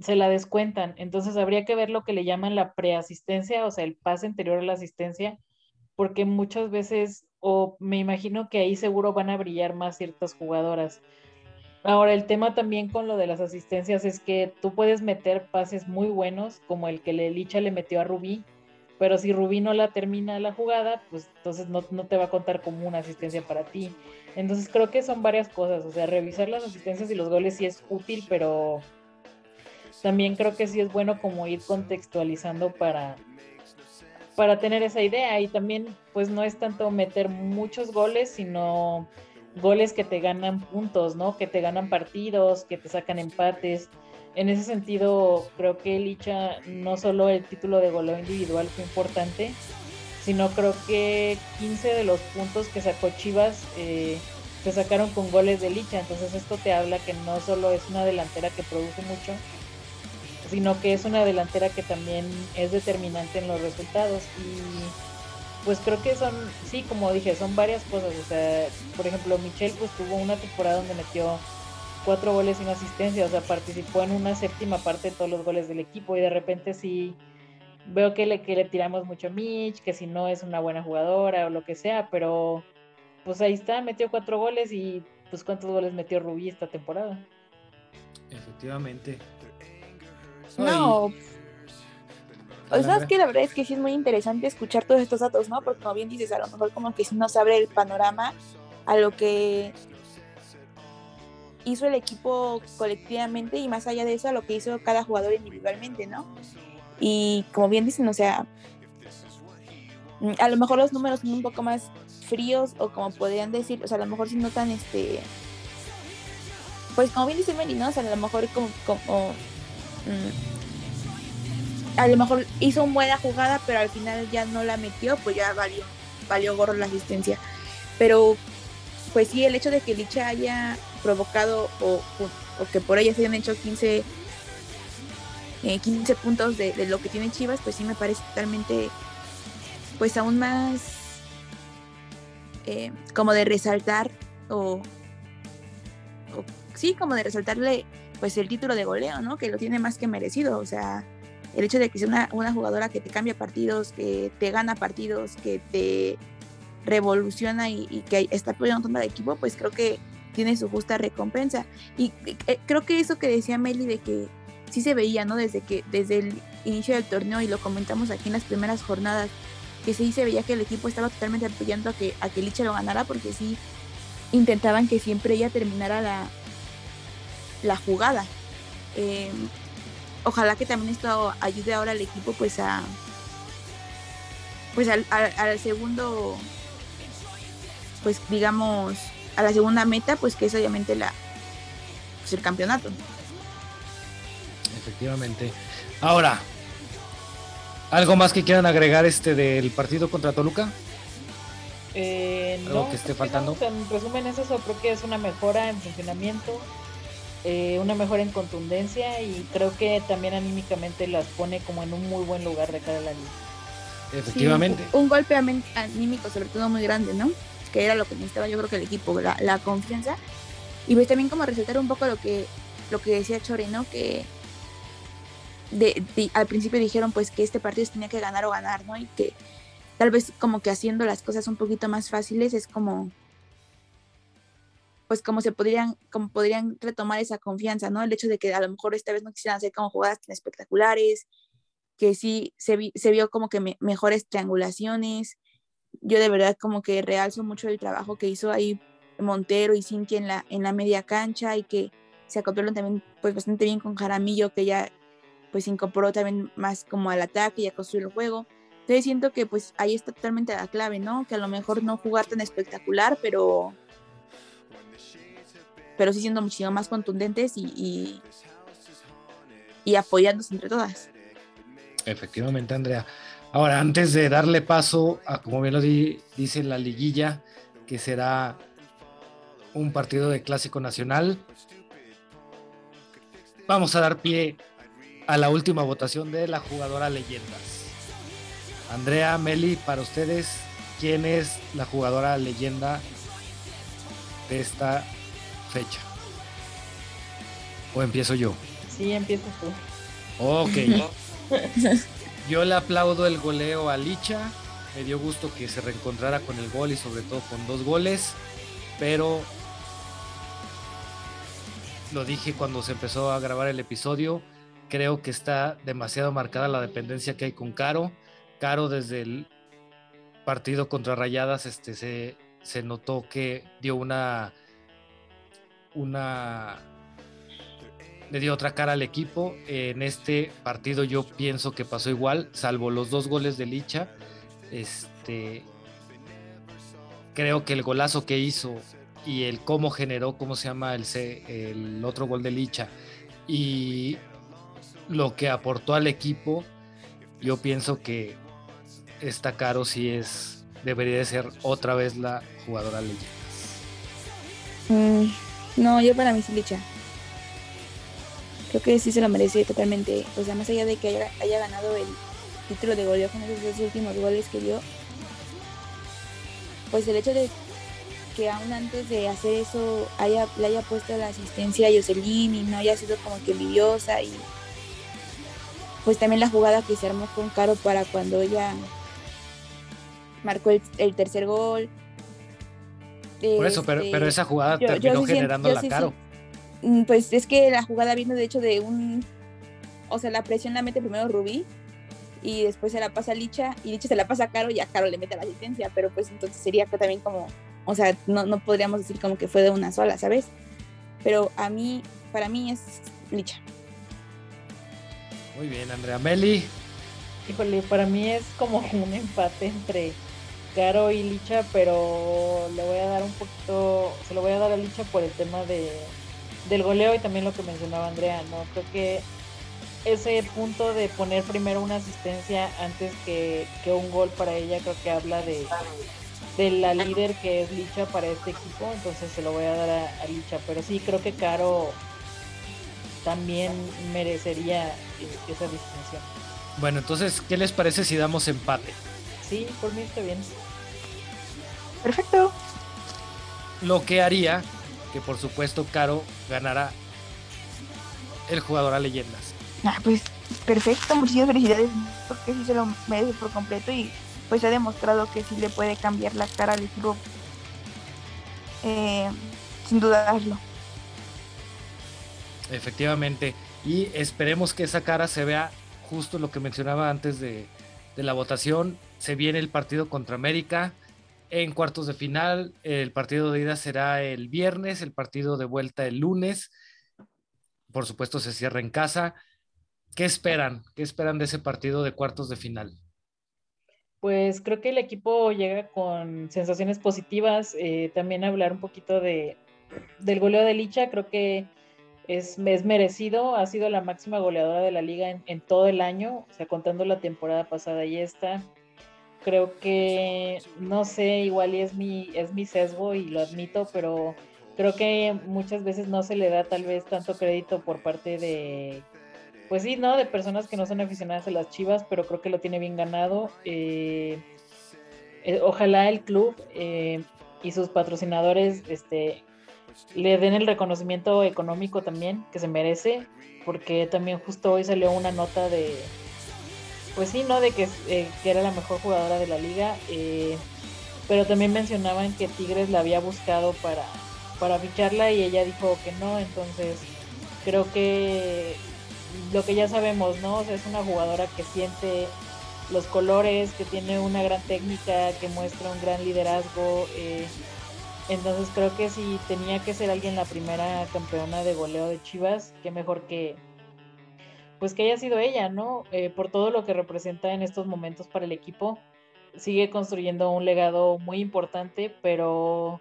se la descuentan. Entonces habría que ver lo que le llaman la preasistencia, o sea, el pase anterior a la asistencia, porque muchas veces, o me imagino que ahí seguro van a brillar más ciertas jugadoras. Ahora, el tema también con lo de las asistencias es que tú puedes meter pases muy buenos, como el que Licha le metió a Rubí, pero si Rubí no la termina la jugada, pues entonces no, no te va a contar como una asistencia para ti. Entonces creo que son varias cosas, o sea, revisar las asistencias y los goles sí es útil, pero también creo que sí es bueno como ir contextualizando para, para tener esa idea y también pues no es tanto meter muchos goles, sino goles que te ganan puntos, ¿no? Que te ganan partidos, que te sacan empates. En ese sentido, creo que Licha no solo el título de goleo individual fue importante, sino creo que 15 de los puntos que sacó Chivas eh, se sacaron con goles de Licha. Entonces esto te habla que no solo es una delantera que produce mucho, sino que es una delantera que también es determinante en los resultados. Y pues creo que son, sí, como dije, son varias cosas. O sea, por ejemplo, Michelle pues tuvo una temporada donde metió cuatro goles sin asistencia, o sea, participó en una séptima parte de todos los goles del equipo y de repente sí veo que le, que le tiramos mucho a Mitch, que si no es una buena jugadora o lo que sea, pero pues ahí está, metió cuatro goles y pues cuántos goles metió Rubí esta temporada. Efectivamente. No. O sea, es que la verdad es que sí es muy interesante escuchar todos estos datos, ¿no? Porque como bien dices, a lo mejor como que sí nos abre el panorama a lo que hizo el equipo colectivamente y más allá de eso a lo que hizo cada jugador individualmente, ¿no? Y como bien dicen, o sea, mm, a lo mejor los números son un poco más fríos o como podrían decir, o sea, a lo mejor si notan este, pues como bien dice ¿no? O sea, a lo mejor como, como mm, a lo mejor hizo una buena jugada, pero al final ya no la metió, pues ya valió, valió gorro la asistencia. Pero pues sí, el hecho de que Licha haya provocado o, que por ella se hayan hecho 15, 15 eh, puntos de, lo que tiene Chivas, pues sí me parece totalmente, pues aún más eh, como de resaltar o, sí, como de resaltarle pues el título de goleo, ¿no? Que lo tiene más que merecido, o sea, el hecho de que sea una, jugadora que te cambia partidos, que te gana partidos, que te revoluciona y, que está apoyando un de equipo, pues creo que tiene su justa recompensa. Y eh, creo que eso que decía Meli de que sí se veía, ¿no? Desde que desde el inicio del torneo y lo comentamos aquí en las primeras jornadas, que sí se veía que el equipo estaba totalmente apoyando a que a que Licha lo ganara porque sí intentaban que siempre ella terminara la la jugada. Em, ojalá que también esto ayude ahora al equipo pues a pues al, al segundo pues digamos, a la segunda meta, pues que es obviamente la, pues, el campeonato. Efectivamente. Ahora, ¿algo más que quieran agregar este del partido contra Toluca? Eh, ¿Algo que esté faltando? en resumen es eso, creo que es una mejora en funcionamiento, eh, una mejora en contundencia y creo que también anímicamente las pone como en un muy buen lugar de cara a la liga. Efectivamente. un golpe anímico sobre todo muy grande, ¿no? que era lo que necesitaba yo creo que el equipo, la, confianza. Y pues también como resaltar un poco lo que, lo que decía Chore, ¿no? Que de, al principio dijeron pues que este partido se tenía que ganar o ganar, ¿no? Y que tal vez como que haciendo las cosas un poquito más fáciles es como pues como se podrían como podrían retomar esa confianza, ¿no? El hecho de que a lo mejor esta vez no quisieran hacer como jugadas tan espectaculares, que sí se, se vio como que mejores triangulaciones, yo de verdad como que realzo mucho el trabajo que hizo ahí Montero y Cintia en la, en la media cancha y que se acoplaron también pues bastante bien con Jaramillo que ya pues incorporó también más como al ataque y a construir el juego. Entonces siento que pues ahí está totalmente la clave, ¿no? Que a lo mejor no jugar tan espectacular, pero pero sí siendo muchísimo más contundentes y, y, y apoyándose entre todas. Efectivamente, Andrea. Ahora, antes de darle paso a, como bien lo dice la liguilla, que será un partido de clásico nacional, vamos a dar pie a la última votación de la jugadora leyendas. Andrea, Meli, para ustedes, ¿quién es la jugadora leyenda de esta fecha? ¿O empiezo yo? Sí, empiezo tú. Ok. [laughs] Yo le aplaudo el goleo a Licha. Me dio gusto que se reencontrara con el gol y sobre todo con dos goles. Pero lo dije cuando se empezó a grabar el episodio. Creo que está demasiado marcada la dependencia que hay con Caro. Caro desde el partido contra Rayadas este, se, se notó que dio una, una le dio otra cara al equipo. En este partido yo pienso que pasó igual, salvo los dos goles de Licha. Este, creo que el golazo que hizo y el cómo generó, cómo se llama el, el otro gol de Licha y lo que aportó al equipo, yo pienso que esta Caro sí es, debería de ser otra vez la jugadora leyenda. No, yo para mí sí Licha creo que sí se lo merece totalmente. O sea, más allá de que haya, ganado el título de goleo con esos dos últimos goles que dio, pues el hecho de que aún antes de hacer eso haya, le haya puesto la asistencia a Jocelyn y no haya sido como que envidiosa y pues también la jugada que se armó con Caro para cuando ella marcó el, tercer gol. Por eso, pero, pero esa jugada terminó generando la Caro. Mm, pues es que la jugada viene de hecho de un, o sea, la presión la mete primero Rubí y después se la pasa a Licha y Licha se la pasa a Caro y a Caro le mete la asistencia, pero pues entonces sería también como, o sea, no, no podríamos decir como que fue de una sola, ¿sabes? Pero a mí, para mí es Licha. Muy bien, Andrea Meli. Híjole, para mí es como un empate entre Caro y Licha, pero le voy a dar un poquito, se lo voy a dar a Licha por el tema de, del goleo y también lo que mencionaba Andrea, ¿no? Creo que ese punto de poner primero una asistencia antes que, un gol para ella, creo que habla de, de, la líder que es Licha para este equipo, entonces se lo voy a dar a, Licha, pero sí, creo que Caro también merecería esa distinción. Bueno, entonces, ¿qué les parece si damos empate? Sí, por mí está bien. Perfecto. Lo que haría que por supuesto Caro ganará el jugador a leyendas. Ah, pues perfecto, muchísimas felicidades porque sí se lo merece por completo y pues ha demostrado que sí le puede cambiar la cara al equipo eh, sin dudarlo. Efectivamente, y esperemos que esa cara se vea justo lo que mencionaba antes de, de la votación. Se viene el partido contra América en cuartos de final. El partido de ida será el viernes, el partido de vuelta el lunes. Por supuesto, se cierra en casa. ¿Qué esperan? ¿Qué esperan de ese partido de cuartos de final? Pues creo que el equipo llega con sensaciones positivas. Eh, también hablar un poquito de, del goleo de Licha, creo que es, es, merecido. Ha sido la máxima goleadora de la liga en, en, todo el año, o sea, contando la temporada pasada y esta. Creo que, no sé, igual y es mi, es mi sesgo y lo admito, pero creo que muchas veces no se le da tal vez tanto crédito por parte de pues sí, ¿no? De personas que no son aficionadas a las Chivas, pero creo que lo tiene bien ganado. Eh, eh, ojalá el club eh, y sus patrocinadores este, le den el reconocimiento económico también que se merece, porque también justo hoy salió una nota de, pues sí, ¿no? De que, que era la mejor jugadora de la liga, pero también mencionaban que Tigres la había buscado para, para ficharla y ella dijo que no, entonces creo que lo que ya sabemos, ¿no? O sea, es una jugadora que siente los colores, que tiene una gran técnica, que muestra un gran liderazgo. Eh, entonces creo que si tenía que ser alguien la primera campeona de goleo de Chivas, qué mejor que pues que haya sido ella, ¿no? Eh, por todo lo que representa en estos momentos para el equipo. Sigue construyendo un legado muy importante, pero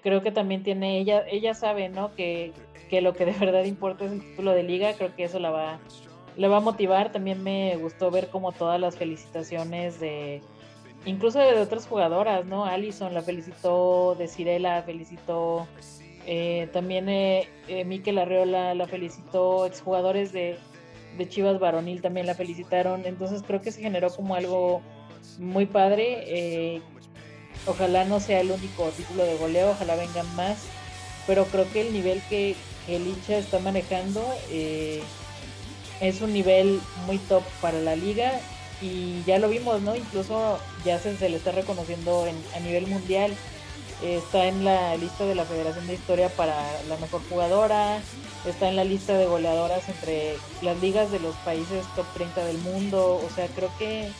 creo que también tiene, ella, ella sabe, ¿no? Que, que lo que de verdad importa es el título de liga, creo que eso la va, la va a motivar. También me gustó ver como todas las felicitaciones de, incluso de otras jugadoras, ¿no? Alison la felicitó, de Cirela la felicitó, eh, también eh, eh, Miquel Arreola la felicitó, exjugadores de, de Chivas Varonil también la felicitaron, entonces creo que se generó como algo muy padre. Eh, Ojalá no sea el único título de goleo, ojalá vengan más. Pero creo que el nivel que, que Licha está manejando eh, es un nivel muy top para la liga. Y ya lo vimos, ¿no? Incluso ya se, le está reconociendo a nivel mundial. Está en la lista de la Federación de Historia para la mejor jugadora. Está en la lista de goleadoras entre las ligas de los países top 30 del mundo. O sea, creo que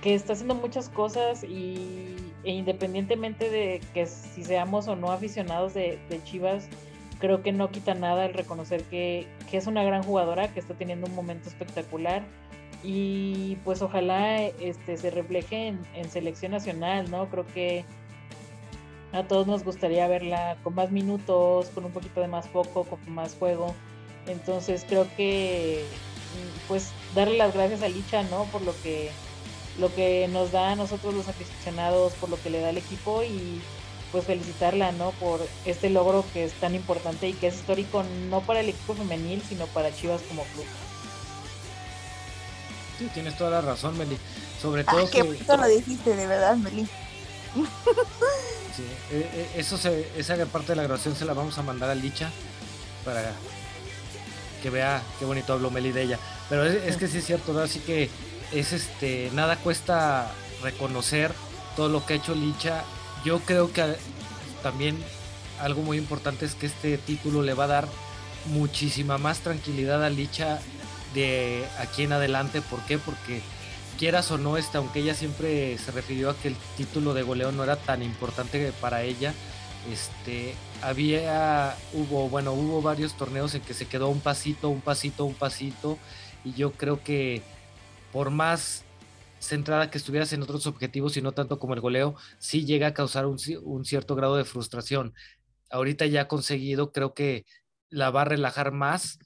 que está haciendo muchas cosas y e independientemente de que si seamos o no aficionados de, Chivas, creo que no quita nada el reconocer que, es una gran jugadora, que está teniendo un momento espectacular y pues ojalá este, se refleje en, en selección nacional, ¿no? Creo que a todos nos gustaría verla con más minutos, con un poquito de más foco, con más juego. Entonces creo que pues darle las gracias a Licha, ¿no? Por lo que lo que nos da a nosotros los aficionados, por lo que le da al equipo y pues felicitarla, ¿no? Por este logro que es tan importante y que es histórico no para el equipo femenil, sino para Chivas como club. Sí, tienes toda la razón, Meli. Sobre todo que... lo dijiste, de verdad, Meli. [laughs] eh, eh, eso se, esa parte de la grabación se la vamos a mandar a Licha para que vea qué bonito habló Meli de ella. Pero es, que sí es cierto. Así que es este, nada cuesta reconocer todo lo que ha hecho Licha. Yo creo que también algo muy importante es que este título le va a dar muchísima más tranquilidad a Licha de aquí en adelante. ¿Por qué? Porque quieras o no, este, aunque ella siempre se refirió a que el título de goleo no era tan importante para ella, este, había, hubo, bueno, hubo varios torneos en que se quedó un pasito, un pasito, un pasito, y yo creo que por más centrada que estuvieras en otros objetivos y no tanto como el goleo, sí llega a causar un, un cierto grado de frustración. Ahorita ya conseguido, creo que la va a relajar más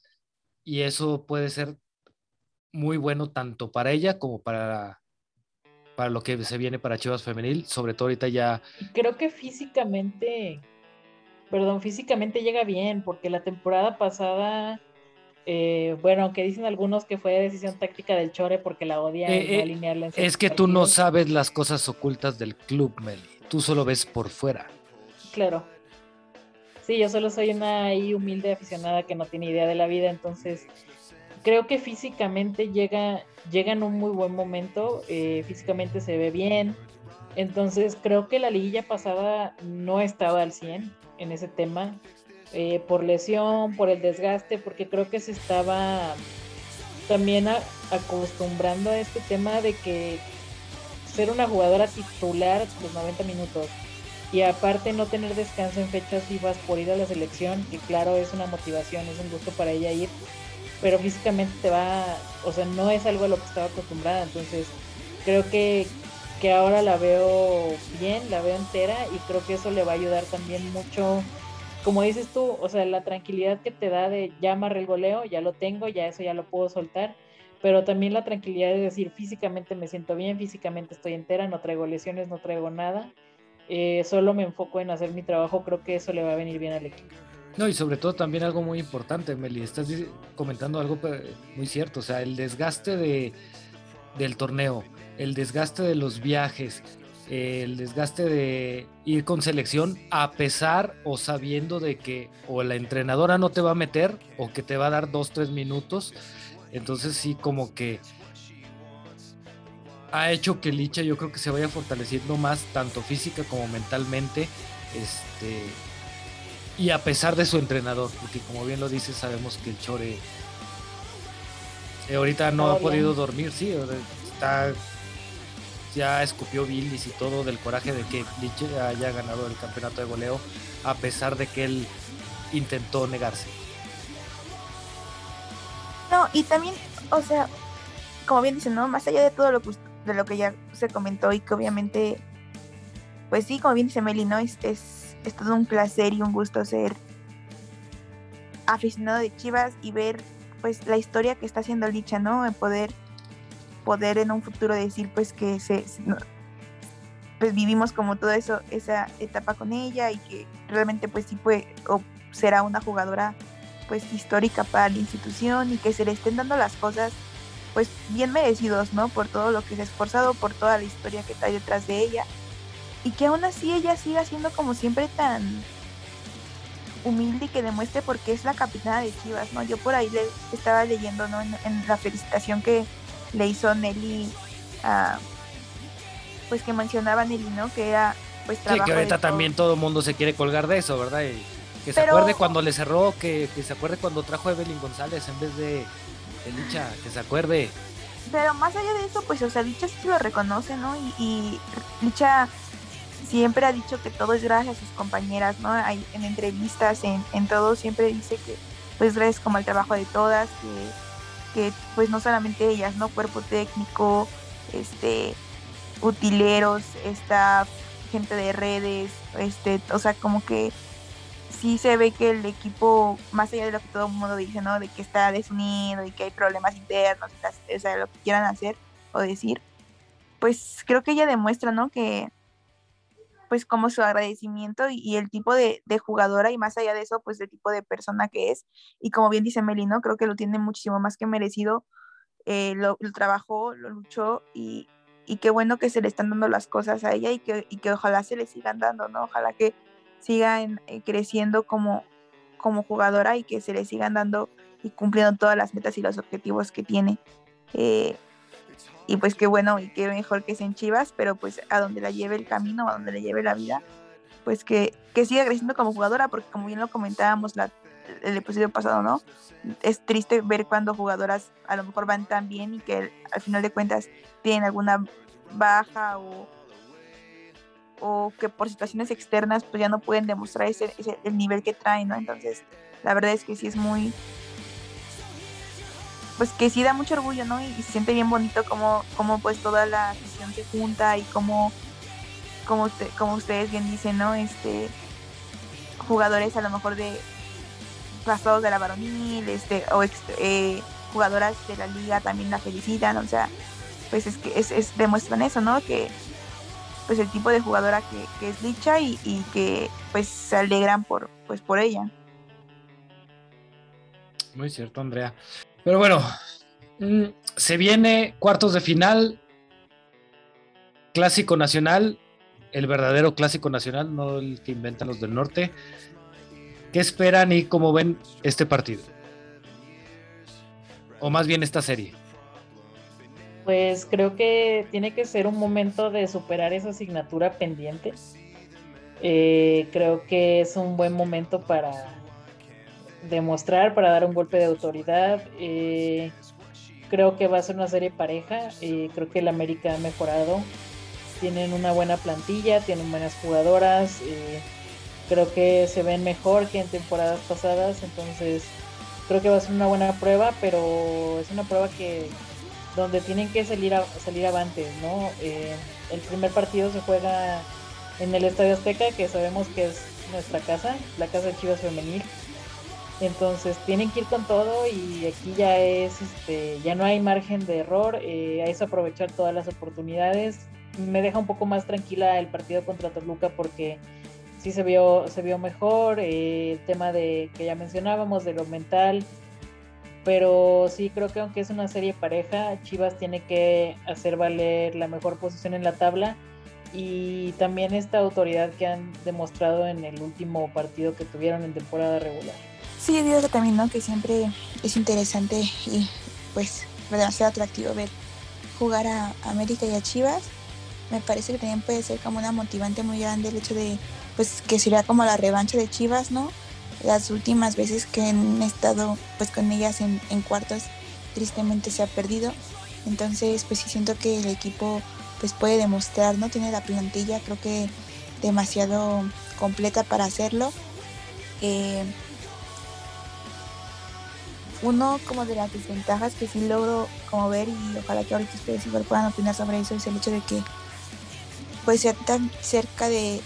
y eso puede ser muy bueno tanto para ella como para, para lo que se viene para Chivas Femenil, sobre todo ahorita ya. Creo que físicamente, perdón, físicamente llega bien, porque la temporada pasada, eh, bueno, aunque dicen algunos que fue decisión táctica del Chore porque la odia eh, eh, Es que tú no sabes las cosas ocultas del club, Meli, tú solo ves por fuera. Claro. Sí, yo solo soy una ahí humilde aficionada que no tiene idea de la vida, entonces creo que físicamente llega, llega en un muy buen momento, eh, físicamente se ve bien, entonces creo que la liguilla pasada no estaba al 100 en ese tema, eh, por lesión, por el desgaste, porque creo que se estaba también acostumbrando a este tema de que ser una jugadora titular los 90 minutos y aparte no tener descanso en fechas vivas por ir a la selección, que claro es una motivación, es un gusto para ella ir, pero físicamente te va, o sea, no es algo a lo que estaba acostumbrada, entonces creo que, que ahora la veo bien, la veo entera y creo que eso le va a ayudar también mucho, como dices tú, o sea, la tranquilidad que te da de ya amarré el goleo, ya lo tengo, ya eso ya lo puedo soltar, pero también la tranquilidad de decir físicamente me siento bien, físicamente estoy entera, no traigo lesiones, no traigo nada, eh, solo me enfoco en hacer mi trabajo, creo que eso le va a venir bien al equipo. No, y sobre todo también algo muy importante, Meli, estás comentando algo muy cierto, o sea, el desgaste de, del torneo, el desgaste de los viajes, el desgaste de ir con selección a pesar o sabiendo de que o la entrenadora no te va a meter o que te va a dar dos, tres minutos. Entonces sí, como que ha hecho que Licha yo creo que se vaya fortaleciendo más, tanto física como mentalmente. Este, y a pesar de su entrenador, porque como bien lo dice, sabemos que el Chore eh, ahorita no ha podido dormir, sí, está ya escupió Billis y todo del coraje de que Lich haya ganado el campeonato de goleo, a pesar de que él intentó negarse. No, y también, o sea, como bien dicen, ¿no? Más allá de todo lo que, de lo que ya se comentó y que obviamente, pues sí, como bien dice Meli, ¿no? es es todo un placer y un gusto ser aficionado de Chivas y ver pues la historia que está haciendo Licha, ¿no? En poder poder en un futuro decir pues que se, pues vivimos como todo eso esa etapa con ella y que realmente pues sí puede o será una jugadora pues histórica para la institución y que se le estén dando las cosas pues bien merecidos, ¿no? Por todo lo que se ha esforzado, por toda la historia que está detrás de ella y que aún así ella siga siendo como siempre tan humilde y que demuestre por qué es la capitana de Chivas, ¿no? Yo por ahí le estaba leyendo, ¿no? En, la felicitación que le hizo Nelly, pues que mencionaba Nelly, ¿no? Que era pues trabajo Sí, que ahorita también todo el mundo se quiere colgar de eso, ¿verdad? Y que se acuerde cuando le cerró, que, se acuerde cuando trajo a Evelyn González en vez de, de Licha, que se acuerde. Pero más allá de eso, pues, o sea, Licha sí lo reconoce, ¿no? Y, y Licha siempre ha dicho que todo es gracias a sus compañeras, ¿no? Hay, en entrevistas, en, en todo, siempre dice que pues gracias como al trabajo de todas, que, que pues no solamente ellas, ¿no? Cuerpo técnico, este, utileros, staff, gente de redes, este, o sea, como que sí se ve que el equipo, más allá de lo que todo el mundo dice, ¿no? De que está desunido y que hay problemas internos, o sea, lo que quieran hacer o decir, pues creo que ella demuestra, ¿no? Que, pues como su agradecimiento y, el tipo de, jugadora y más allá de eso, pues el tipo de persona que es. Y como bien dice Melino, creo que lo tiene muchísimo más que merecido. Eh, lo, trabajó, lo luchó y, qué bueno que se le están dando las cosas a ella y que, que ojalá se le sigan dando, ¿no? Ojalá que siga eh, creciendo como, como jugadora y que se le sigan dando y cumpliendo todas las metas y los objetivos que tiene. Eh, y pues qué bueno y qué mejor que sea en Chivas, pero pues a donde la lleve el camino, a donde le lleve la vida, pues que, que siga creciendo como jugadora, porque como bien lo comentábamos la, el episodio pasado, ¿no? Es triste ver cuando jugadoras a lo mejor van tan bien y que al final de cuentas tienen alguna baja o, o que por situaciones externas pues ya no pueden demostrar ese, ese, el nivel que traen, ¿no? Entonces, la verdad es que sí es muy, pues que sí da mucho orgullo, ¿no? Y, se siente bien bonito como, como pues toda la afición se junta y como, como, usted, como ustedes bien dicen, ¿no? Este, jugadores a lo mejor de pasados de la varonil, este, o eh, jugadoras de la liga también la felicitan, o sea, pues es que es, es demuestran eso, ¿no? Que pues el tipo de jugadora que, que es Licha y, y, que pues se alegran por, pues por ella. Muy cierto, Andrea. Pero bueno, mm, se viene cuartos de final, clásico nacional, el verdadero clásico nacional, no el que inventan los del norte. ¿Qué esperan y cómo ven este partido? O más bien esta serie. Pues creo que tiene que ser un momento de superar esa asignatura pendiente. Eh, creo que es un buen momento para demostrar, para dar un golpe de autoridad. Eh, creo que va a ser una serie pareja. Eh, creo que el América ha mejorado. Tienen una buena plantilla, tienen buenas jugadoras. Eh, creo que se ven mejor que en temporadas pasadas. Entonces creo que va a ser una buena prueba, pero es una prueba que donde tienen que salir salir avantes, ¿no? Eh, el primer partido se juega en el Estadio Azteca, que sabemos que es nuestra casa, la casa de Chivas Femenil. Entonces tienen que ir con todo y aquí ya es, este, ya no hay margen de error, eh, es aprovechar todas las oportunidades. Me deja un poco más tranquila el partido contra Toluca porque sí se vio, se vio mejor, eh, el tema de que ya mencionábamos, de lo mental, pero sí creo que aunque es una serie pareja, Chivas tiene que hacer valer la mejor posición en la tabla y también esta autoridad que han demostrado en el último partido que tuvieron en temporada regular. Sí, digo que también, ¿no? Que siempre es interesante y pues demasiado atractivo ver jugar a América y a Chivas. Me parece que también puede ser como una motivante muy grande el hecho de, pues, que sería como la revancha de Chivas, ¿no? Las últimas veces que han estado, pues, con ellas en, cuartos, tristemente se ha perdido. Entonces, pues sí siento que el equipo, pues, puede demostrar, ¿no? Tiene la plantilla, creo que demasiado completa para hacerlo. Eh, uno como de las desventajas que sí logro como ver y ojalá que ahorita ustedes igual puedan opinar sobre eso es el hecho de que pues ser tan cerca de,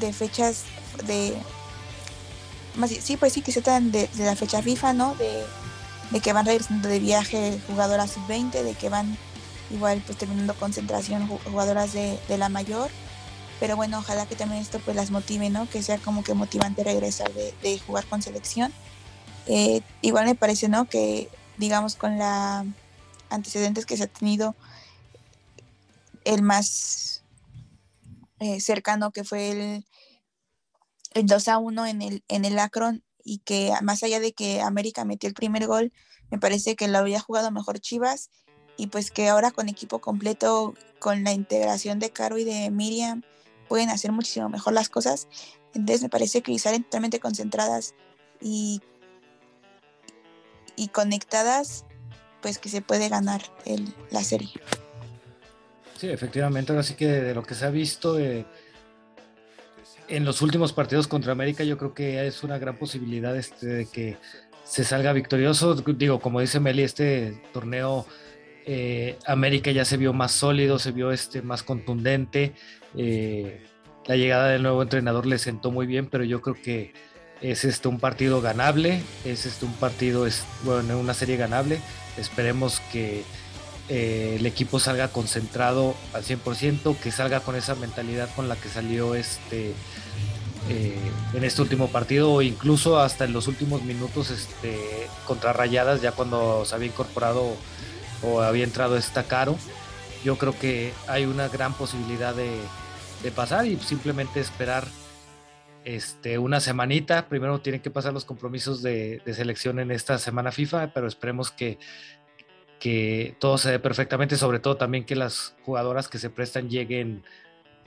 de fechas de más sí pues sí que se tratan de, de, la fecha FIFA no de, de, que van regresando de viaje jugadoras sub-20 de que van igual pues terminando concentración jugadoras de, de, la mayor. Pero bueno ojalá que también esto pues las motive no que sea como que motivante regresar de, de jugar con selección eh, igual me parece, ¿no? Que, digamos, con la antecedentes que se ha tenido, el más eh, cercano que fue el, el 2 a 1 en el, en el Akron y que más allá de que América metió el primer gol, me parece que lo había jugado mejor Chivas y pues que ahora con equipo completo, con la integración de Caro y de Miriam, pueden hacer muchísimo mejor las cosas. Entonces me parece que salen totalmente concentradas y y conectadas, pues que se puede ganar el, la serie. Sí, efectivamente, ahora sí que de lo que se ha visto eh, en los últimos partidos contra América, yo creo que es una gran posibilidad este, de que se salga victorioso. Digo, como dice Meli, este torneo eh, América ya se vio más sólido, se vio este, más contundente. Eh, la llegada del nuevo entrenador le sentó muy bien, pero yo creo que es este un partido ganable, es este un partido, es, bueno, una serie ganable. Esperemos que eh, el equipo salga concentrado al 100%, que salga con esa mentalidad con la que salió este eh, en este último partido o incluso hasta en los últimos minutos este, contra Rayadas, ya cuando se había incorporado o había entrado esta caro. Yo creo que hay una gran posibilidad de, de pasar y simplemente esperar este, una semanita. Primero tienen que pasar los compromisos de, selección en esta semana FIFA, pero esperemos que, que todo se dé perfectamente, sobre todo también que las jugadoras que se prestan lleguen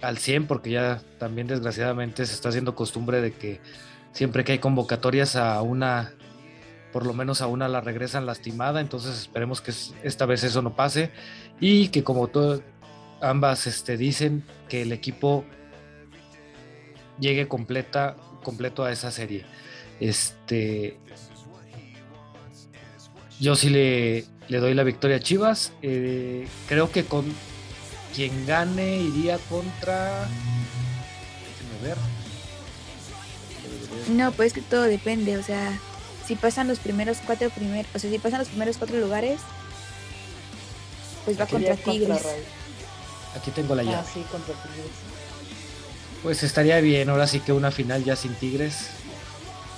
al 100, porque ya también desgraciadamente se está haciendo costumbre de que siempre que hay convocatorias a una, por lo menos a una la regresan lastimada, entonces esperemos que esta vez eso no pase y que como todo, ambas este, dicen que el equipo llegue completa, completo a esa serie. Este, yo sí le, le doy la victoria a Chivas. Eh, creo que con quien gane iría contra. Déjenme ver. No, pues que todo depende, o sea, si pasan los primeros cuatro primeros, o sea, si pasan los primeros cuatro lugares, pues va contra Tigres. Aquí tengo la llave. Ah, sí, contra Tigres. Pues estaría bien, ahora sí que una final ya sin Tigres,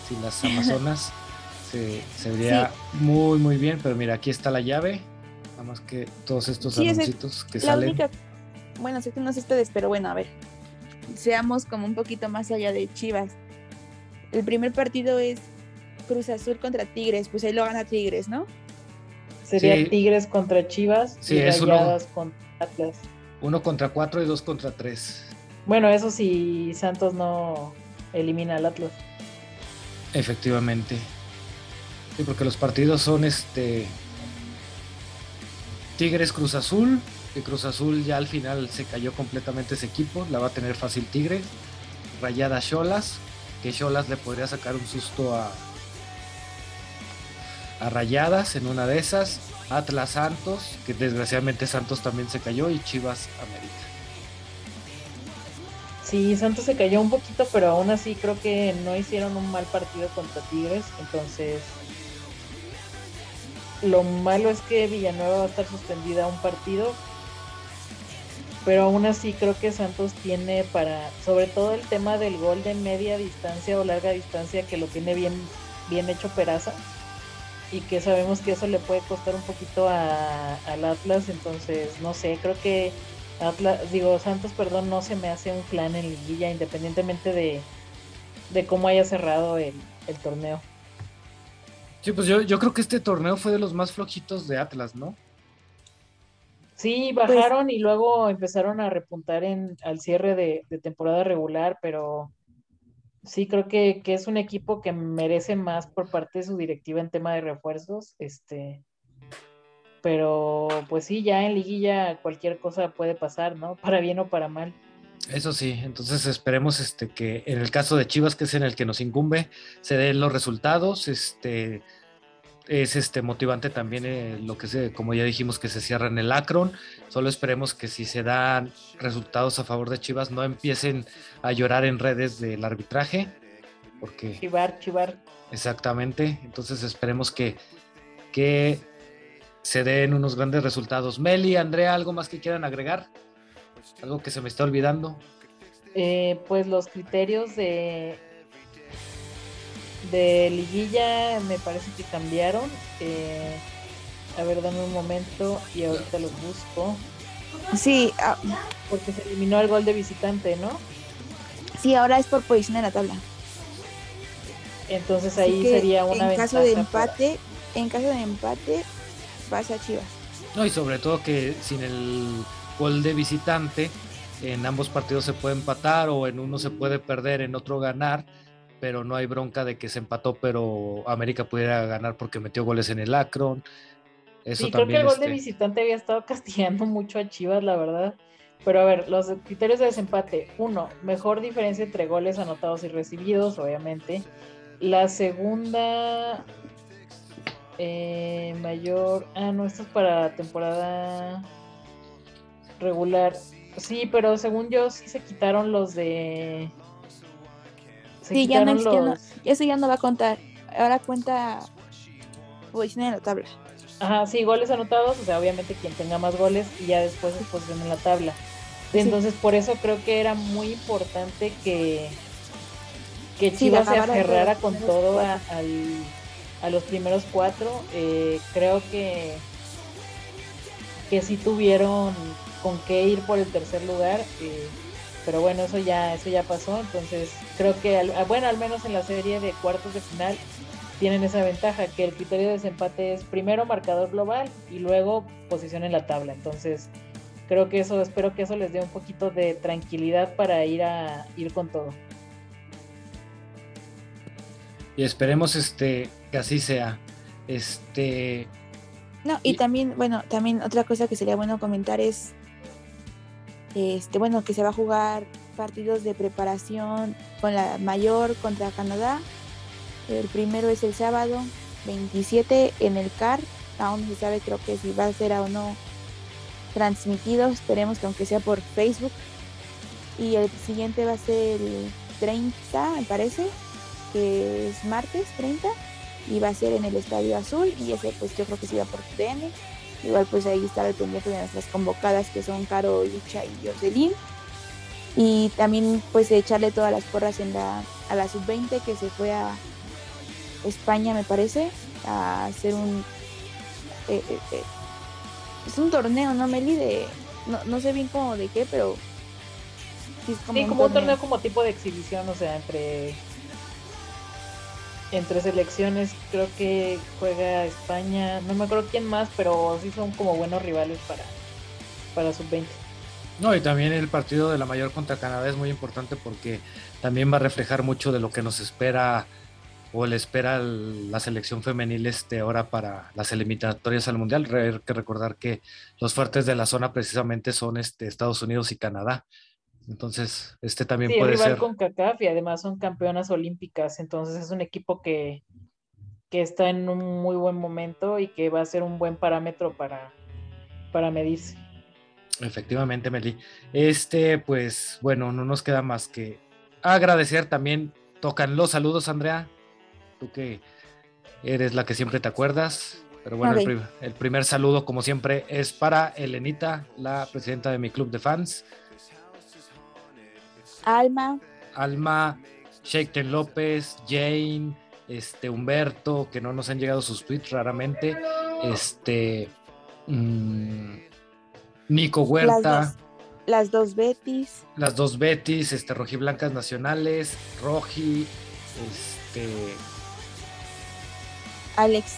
sin las [laughs] Amazonas, se, vería muy, muy bien. Pero mira, aquí está la llave. Nada más que todos estos Sí, anuncios que La salen. única, bueno, sé que no sé ustedes, pero bueno, a ver, seamos como un poquito más allá de Chivas. El primer partido es Cruz Azul contra Tigres, pues ahí lo gana Tigres, ¿no? Sería Sí. Tigres contra Chivas Sí, y es uno. Contra Atlas. Uno contra cuatro y dos contra tres. Bueno, eso si Santos no elimina al Atlas. Efectivamente. Sí, porque los partidos son este. Tigres Cruz Azul. Que Cruz Azul ya al final se cayó completamente ese equipo. La va a tener fácil Tigres. Rayada Cholas. Que Cholas le podría sacar un susto a. A Rayadas en una de esas. Atlas Santos. Que desgraciadamente Santos también se cayó. Y Chivas América. Sí, Santos se cayó un poquito, pero aún así creo que no hicieron un mal partido contra Tigres. Entonces, lo malo es que Villanueva va a estar suspendida un partido. Pero aún así creo que Santos tiene para, sobre todo el tema del gol de media distancia o larga distancia, que lo tiene bien, bien hecho Peraza. Y que sabemos que eso le puede costar un poquito a- al Atlas. Entonces, no sé, creo que Atlas, digo, Santos, perdón, no se me hace un clan en liguilla, independientemente de, de cómo haya cerrado el, el torneo. Sí, pues yo, yo creo que este torneo fue de los más flojitos de Atlas, ¿no? Sí, bajaron y luego empezaron a repuntar en, al cierre de, de temporada regular, pero sí creo que, que es un equipo que merece más por parte de su directiva en tema de refuerzos. Este, pero pues sí, ya en liguilla cualquier cosa puede pasar, ¿no? [laughs] Para bien o para mal. Eso sí, entonces esperemos este, que en el caso de Chivas, que es en el que nos incumbe, se den los resultados. Este, es este, motivante también eh, lo que se, como ya dijimos, que se cierra en el Akron. Solo esperemos que si se dan resultados a favor de Chivas, no empiecen a llorar en redes del arbitraje, porque Chivar, chivar. exactamente, entonces esperemos que, que se den unos grandes resultados. Meli, Andrea, ¿algo más que quieran agregar? ¿Algo que se me está olvidando? Eh, pues los criterios de de liguilla me parece que cambiaron. Eh, a ver, dame un momento y ahorita los busco. Sí, ah, Porque se eliminó el gol de visitante, ¿no? sí, ahora es por posición en la tabla. Entonces ahí sería una en caso de ventaja para- empate, en caso de empate, pasa Chivas. No, y sobre todo que sin el gol de visitante, en ambos partidos se puede empatar o en uno se puede perder, en otro ganar, pero no hay bronca de que se empató, pero América pudiera ganar porque metió goles en el Akron. Eso Sí, creo que también. el gol de este, visitante había estado [laughs] castigando mucho a Chivas, la verdad. Pero a ver, los criterios de desempate. Uno, mejor diferencia entre goles anotados y recibidos, obviamente. La segunda, eh, mayor. Ah, no, esto es para temporada regular. Sí, pero según yo, sí se quitaron los de. Se Sí, ya no, quitaron ya no- los. eso ya no va a contar. Ahora cuenta posición en la tabla. Ajá, sí, goles anotados, o sea, obviamente quien tenga más goles y ya después se posición en la tabla. Sí. Entonces, por eso creo que era muy importante que, que Sí, Chivas se aferrara los con todo a, al- a los primeros cuatro. Eh, creo que, que sí tuvieron con qué ir por el tercer lugar. eh, pero bueno, eso ya, eso ya pasó. Entonces, creo que, al- ah, bueno, al menos en la serie de cuartos de final tienen esa ventaja, que el criterio de desempate es primero marcador global y luego posición en la tabla. Entonces, creo que eso, espero que eso les dé un poquito de tranquilidad para ir a ir con todo. Y esperemos este, que así sea. Este. No, y, también, bueno, también otra cosa que sería bueno comentar es. Este, bueno, que se va a jugar partidos de preparación con la mayor contra Canadá. El primero es el sábado 27 en el CAR. Aún no se sabe, creo que si va a ser o no transmitido. Esperemos que aunque sea por Facebook. Y el siguiente va a ser el 30, me parece, que es martes 30. Y va a ser en el Estadio Azul. Y ese, pues yo creo que sí va por TN. Igual, pues ahí está el pendiente de nuestras convocadas que son Caro, Lucha y Jocelyn y también pues echarle todas las porras en la, a la sub-20 que se fue a España me parece a hacer un eh, eh, eh, es un torneo no Meli de no, no, sé bien cómo de qué pero sí, como, un, torneo. un torneo como tipo de exhibición o sea entre entre selecciones creo que juega España no me acuerdo quién más pero sí son como buenos rivales para para sub-20 no, y también el partido de la mayor contra Canadá es muy importante porque también va a reflejar mucho de lo que nos espera o le espera la selección femenil este ahora para las eliminatorias al mundial. Hay que recordar que los fuertes de la zona precisamente son este, Estados Unidos y Canadá. Entonces, este también sí, puede rival ser. con CACAF y además son campeonas olímpicas. Entonces, es un equipo que, que está en un muy buen momento y que va a ser un buen parámetro para, para medirse. Efectivamente, Meli. Este, pues bueno, no nos queda más que agradecer también. Tocan los saludos, Andrea. Tú que eres la que siempre te acuerdas. Pero bueno, el, primer saludo, como siempre, es para Elenita, la presidenta de mi club de fans. Alma. Alma, Sheikten López, Jane, este, Humberto, que no nos han llegado sus tweets raramente. Este. Mmm, Nico Huerta. Las dos, Betis. Las dos Betis, este, rojiblancas nacionales, Roji, este. Alex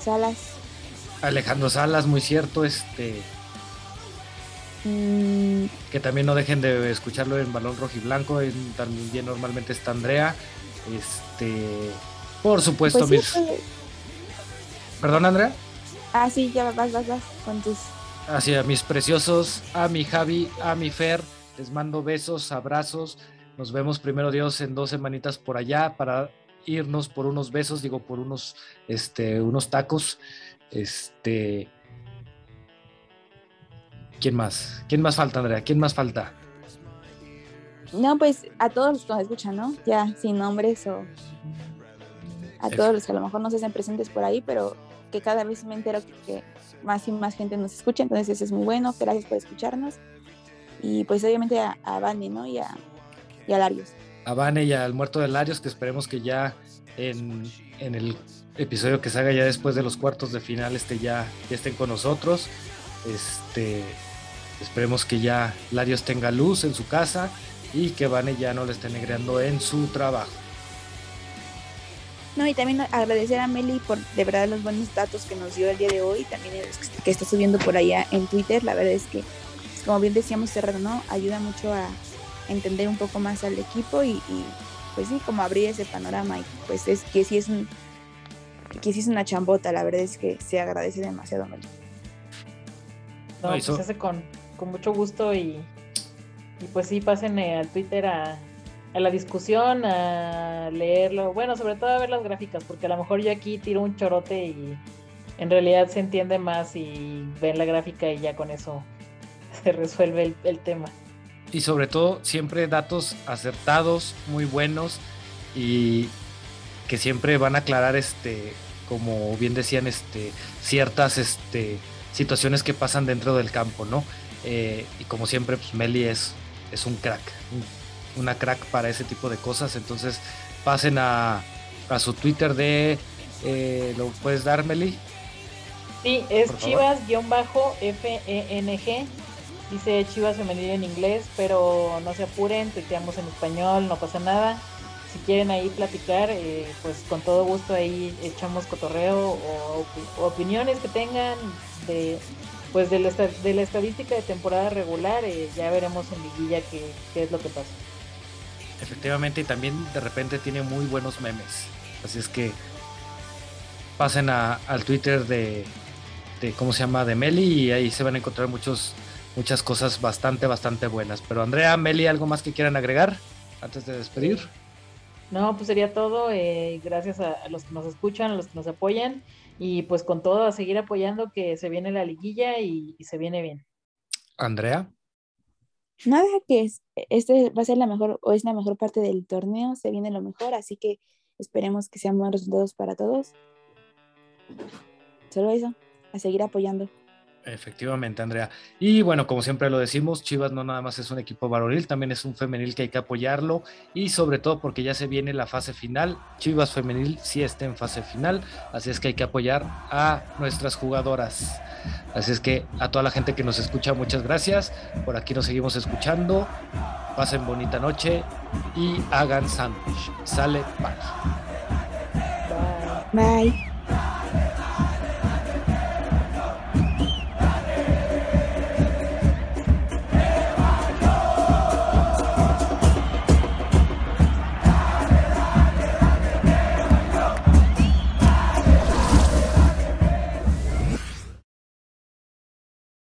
Salas. Alejandro Salas, muy cierto, este. Mm. Que también no dejen de escucharlo en Balón Rojo y Blanco. También normalmente está Andrea. Este. Por supuesto, pues ¿Perdón, Andrea? Ah, sí, ya vas, vas, vas con tus Hacia mis preciosos, a mi Javi, a mi Fer, les mando besos, abrazos. Nos vemos primero Dios en dos semanitas por allá para irnos por unos besos, digo por unos, este, unos tacos. Este, ¿quién más? ¿Quién más falta, Andrea? ¿Quién más falta? No, pues a todos los que nos escuchan, ¿no? Ya sin nombres o a todos los que a lo mejor no se hacen presentes por ahí, pero que cada vez me entero que más y más gente nos escucha, entonces eso es muy bueno, gracias por escucharnos. Y pues obviamente a, a Vane, ¿no? Y a, y a Larios. A Vane y al muerto de Larios, que esperemos que ya en, en, el episodio que se haga ya después de los cuartos de final este ya, ya estén con nosotros. Este, esperemos que ya Larios tenga luz en su casa y que Vane ya no le esté negreando en su trabajo. No, y también agradecer a Meli por de verdad los buenos datos que nos dio el día de hoy, también que está subiendo por allá en Twitter. La verdad es que, como bien decíamos cerrado, ¿no? Ayuda mucho a entender un poco más al equipo y, pues sí, como abrir ese panorama. Y pues es que sí es un que sí es una chambota, la verdad es que se agradece demasiado, Meli. No, pues se hace con, con mucho gusto y, y pues sí, pasen al Twitter a, a la discusión, a leerlo, bueno, sobre todo a ver las gráficas, porque a lo mejor yo aquí tiro un chorote y en realidad se entiende más y ven la gráfica y ya con eso [laughs] se resuelve el, tema. Y sobre todo siempre datos acertados, muy buenos y que siempre van a aclarar este, como bien decían, este, ciertas este, situaciones que pasan dentro del campo, ¿no? Eh, y como siempre, pues Meli es, es un crack, una crack para ese tipo de cosas. Entonces pasen a, a su Twitter de... Eh, ¿Lo puedes dar, Meli? Sí, es Chivas-FENG. Dice Chivas femenil en inglés, pero no se apuren, tuiteamos en español, no pasa nada. Si quieren ahí platicar, eh, pues con todo gusto ahí echamos cotorreo o, opiniones que tengan de pues de la, de la estadística de temporada regular. Eh, ya veremos en liguilla qué, qué es lo que pasa. Efectivamente, y también de repente tiene muy buenos memes. Así es que pasen al Twitter de, de, ¿cómo se llama? De Meli y ahí se van a encontrar muchos, muchas cosas bastante, bastante buenas. Pero Andrea, Meli, ¿algo más que quieran agregar antes de despedir? No, pues sería todo. Eh, gracias a, los que nos escuchan, a los que nos apoyan. Y pues con todo, a seguir apoyando que se viene la liguilla y, se viene bien. Andrea. Nada, que es, este va a ser la mejor o es la mejor parte del torneo, se viene lo mejor, así que esperemos que sean buenos resultados para todos. Solo eso, a seguir apoyando. Efectivamente, Andrea. Y bueno, como siempre lo decimos, Chivas no nada más es un equipo varonil, también es un femenil que hay que apoyarlo y sobre todo porque ya se viene la fase final. Chivas femenil sí está en fase final, así es que hay que apoyar a nuestras jugadoras. Así es que a toda la gente que nos escucha, muchas gracias. Por aquí nos seguimos escuchando. Pasen bonita noche y hagan sándwich. Sale, bye. Bye.